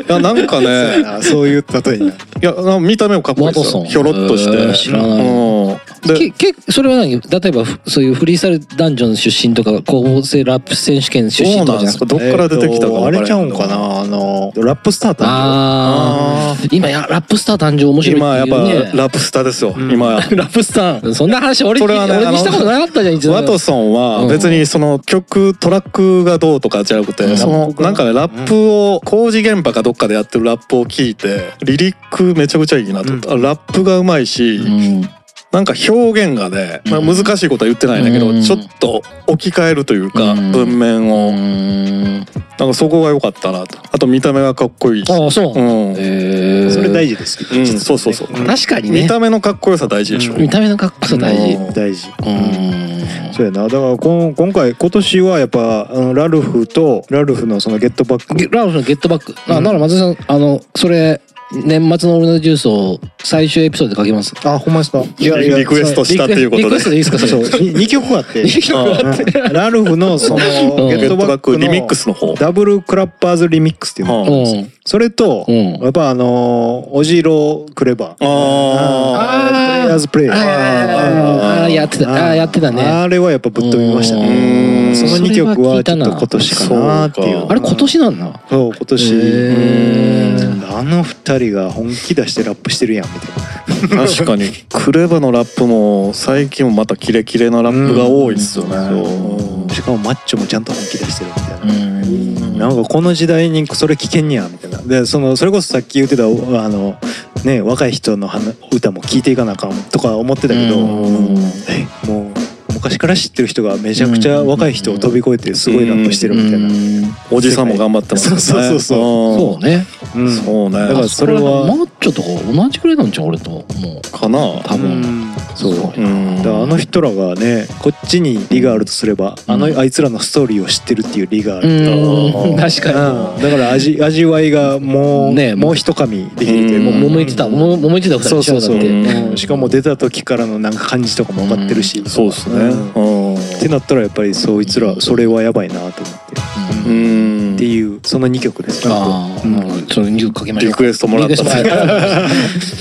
やなんかね。あそういう例えいやあ見た目もかっこいいですよ。ワトソン。ひょろっとして、へー知らないうん。でけけそれは何？例えばふそういうフリースタイルダンジョン出身とか高校生ラップ選手権出身そうなんですとかじゃなくて。かどっから出てきたかえーとあれちゃうんかな？あのラップスター誕ああ今やラップスター誕生面白い今やっぱっていうねラップスターですよ、うん。今 [laughs] ラップスター。そんな話俺にそれはね俺にしたことなかったじゃん一度ワトソンは別にその曲トラックがどうとかじゃなくて、うん。そのなんかねラップを工事現場かどっかでやってるラップを聞いてリリックめちゃくちゃいいなと。思った、ラップがうまいし、うん。なんか表現がね、まあ、うん難しいことは言ってないんだけど、うん。ちょっと置き換えるというか、うん。文面うを、ん。なんかそこが良かったなと。あと見た目がかっこいいし。ああそう。うん、へえそれ大事ですうん、そうそうそう、うん。確かにね。見た目のかっこよさ大事でしょ、うん。見た目のかっこさ大事。うん。大事。うん。そうやな。だからこん今回今年はやっぱあのラルフとラルフのそのゲットバック。ゲラルフのゲットバック。あうんだから松井さんあのそれ年末の俺のジュースを最終エピソードでかけます。あほんまですか？いリクエストしたっていうことで。リクエストでいいですかそうそれ2曲あって二曲あってうんラルフのそのうん。ゲットバックのリミックスの方。ダブルクラッパーズリミックスっていうのがあるんですよ。うんそれとうん。やっぱあのおじろクレバー。あプレイヤーズプレイ。ヤーあーあーやってた。あーやってたね。あれはやっぱぶっ飛びましたうねん。その2曲はちょっと今年かなっていう。あれ今年なんだ。そう今年。あの二人が本気出してラップしてるやんみたいな確かに。クレバのラップも最近もまたキレキレなラップが多いっすよね、しかもマッチョもちゃんと本気出してるみたいな。うん。なんかこの時代にそれ聞けんねやみたいな。でそのそれこそさっき言ってたあのね若い人の話歌も聞いていかなあかんとか思ってたけどうん。えもう昔から知ってる人がめちゃくちゃ若い人を飛び越えてすごいラップしてるみたいな、おじさんも頑張ってますよね。そうそうそうそそうね。うん。そうね。だからそれはマッチョとか同じくらいなんじゃん俺ともう。かな。多分。うん。そう。う。ん。だあの人らがねこっちに利があるとすれば、あのあいつらのストーリーを知ってるっていう利がある、うん。確かうん。だから味味わいがもう、ねもう一噛みできてにうん。もう揉めてたも揉めてた二人そうそうそう、だってうん。しかも出た時からのなんか感じとかも分かってるし、そうですねってなったらやっぱりそいつらそれはやばいなと思って、うん。うんっていうその2曲ですよ。ああ、うん。それにかけましょうリクエストもらった。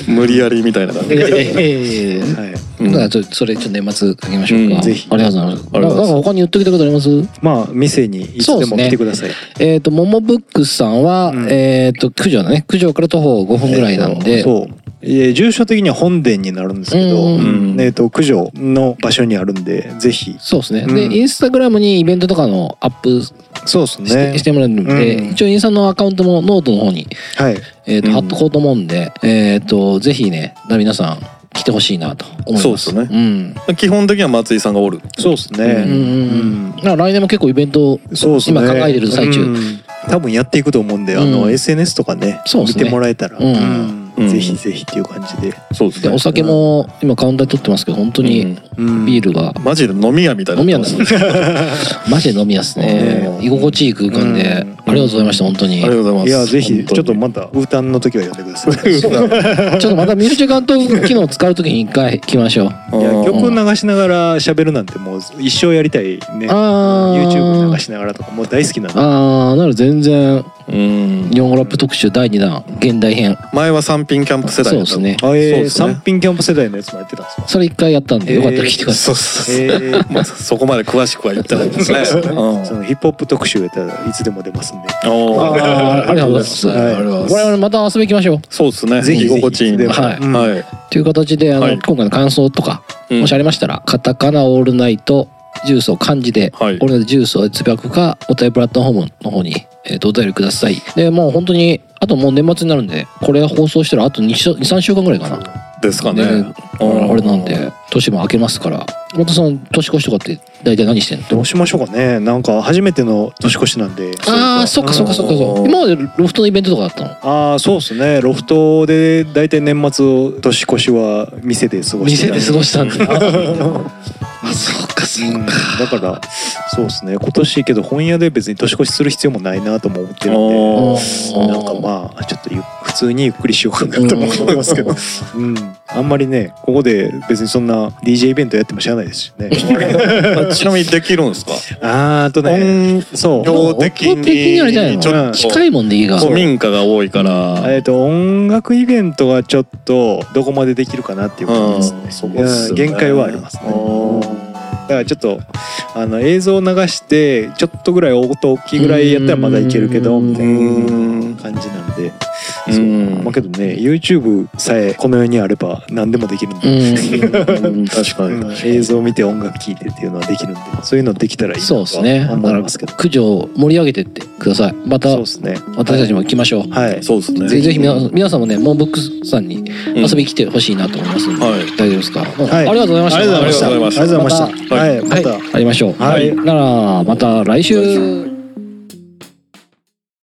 無理やりみたいな感じええええはい、うん。だからちょそれちょっと年末かけましょうか、うんぜひ。ありがとうございます。ありがとうございます。なんか他に言っときたいことあります？まあ店にいつでも来てください、えっ、と、ももブックスさんは、うん。えっ、と、九条だね。九条から徒歩5分ぐらいなんで、そう。えー住所的には本殿になるんですけど、うん。うん。えー、と九条の場所にあるんでぜひ。そうですね。うん。で、インスタグラムにイベントとかのアップしそうですて,、してもらえるんで、うん。一応インスタのアカウントもノートの方に、はい。えっ、と、うん。貼っとこうと思うんで、えっ、と、ぜひね、皆さん来てほしいなと思います。そうですね。うん。基本的には松井さんがおる。そうですね、うん。うん。うん。だから来年も結構イベント、そうですね。今考えてる最中。うん。多分やっていくと思うんで、あのうん。SNS とかねね。見てもらえたら、うんぜひぜひっていう感じで、で、そうですね。お酒も今カウンターで取ってますけど、本当にうん。ビールが、マジで飲み屋みたいな飲み屋なんです [laughs] マジで飲み屋っすね。う。ん居心地いい空間で、うん。ありがとうございました、本当に。ありがとうございます。いやぜひちょっとまたウータンの時は呼んでください。[laughs] ちょっとまたミュージカント機能使うときに一回来ましょう。いやうん。曲流しながら喋るなんてもう一生やりたいね。あー。YouTube 流しながらとかもう大好きなんで。ああ、なら全然、うん。日本語ラップ特集第2弾、現代編。前は三品キャンプ世代だった。そうですね。あえー、そうですね。三品キャンプ世代のやつもやってたんですかそれ一回やったんで、よかったら来てくださそうい。そうそう [laughs] えー。まあそこまで詳しくは言ってないですね。[laughs] うん。そのヒップホップ特集やったらいつでも出ますんで。おー。あーありがとうございます。はい。ありがとうございます我々また遊び行きましょう。そうですね。ぜひ。心地いいんで。はい。うんはい。という形で、あの、はい。今回の感想とか、うん。もしありましたら、カタカナオールナイト、ジュースを漢字で、はいオールナイトジュースをつぶやくか、お便りプラットフォームの方に、えーと、お便りください。で、もう本当に、あともう年末になるんで、これ放送したらあと2、2 3週間ぐらいかな。ですかね。全然あれなんで年も明けますから。またその年越しとかって大体何してんの？どうしましょうかね。なんか初めての年越しなんで。ああそっかそっかそっかそっか。今までロフトのイベントとかあったの？ああそうですね。ロフトで大体年末年越しは店で過ごして店で過ごしたんだ。[laughs] あそうかそうか、だからそうですね。今年けど本屋で別に年越しする必要もないなとも思ってるんで。なんかまあちょっとゆ普通にゆっくりしようかなとも思いますけど、うん、あんまりねここで別にそんな DJ イベントやっても知らないですしね。[laughs] ちなみにできるんですか？あーあとねそう音量的にあれじゃないのにちょっと近いもんでいいが古民家が多いから。えっと音楽イベントはちょっとどこまでできるかなっていう感じですね。すよね。限界はありますね。だからちょっとあの映像を流してちょっとぐらい音大きいぐらいやったらまだいけるけどうんみたいな感じなんで。そう。うんまあけどね YouTube さえこの世にあれば何でもできるんうで、ん。[laughs] うん。確かうん。映像を見て音楽聴いてっていうのはできるんで。そういうのできたらいいなとはそうですね。だ思いますけど。駆除を盛り上げてってください。またそうですね。私たちも来ましょう。はい。そうですね。ぜひぜひ皆皆さんもねモンブックスさんにうん。遊びに来てほしいなと思いますんで、はい。大丈夫ですか、うんはい。ありがとうございました。ありがとうございました。ありがとうございました。ありがとうございましたはい。また。はい、会いましょう。はい。ならまた来週。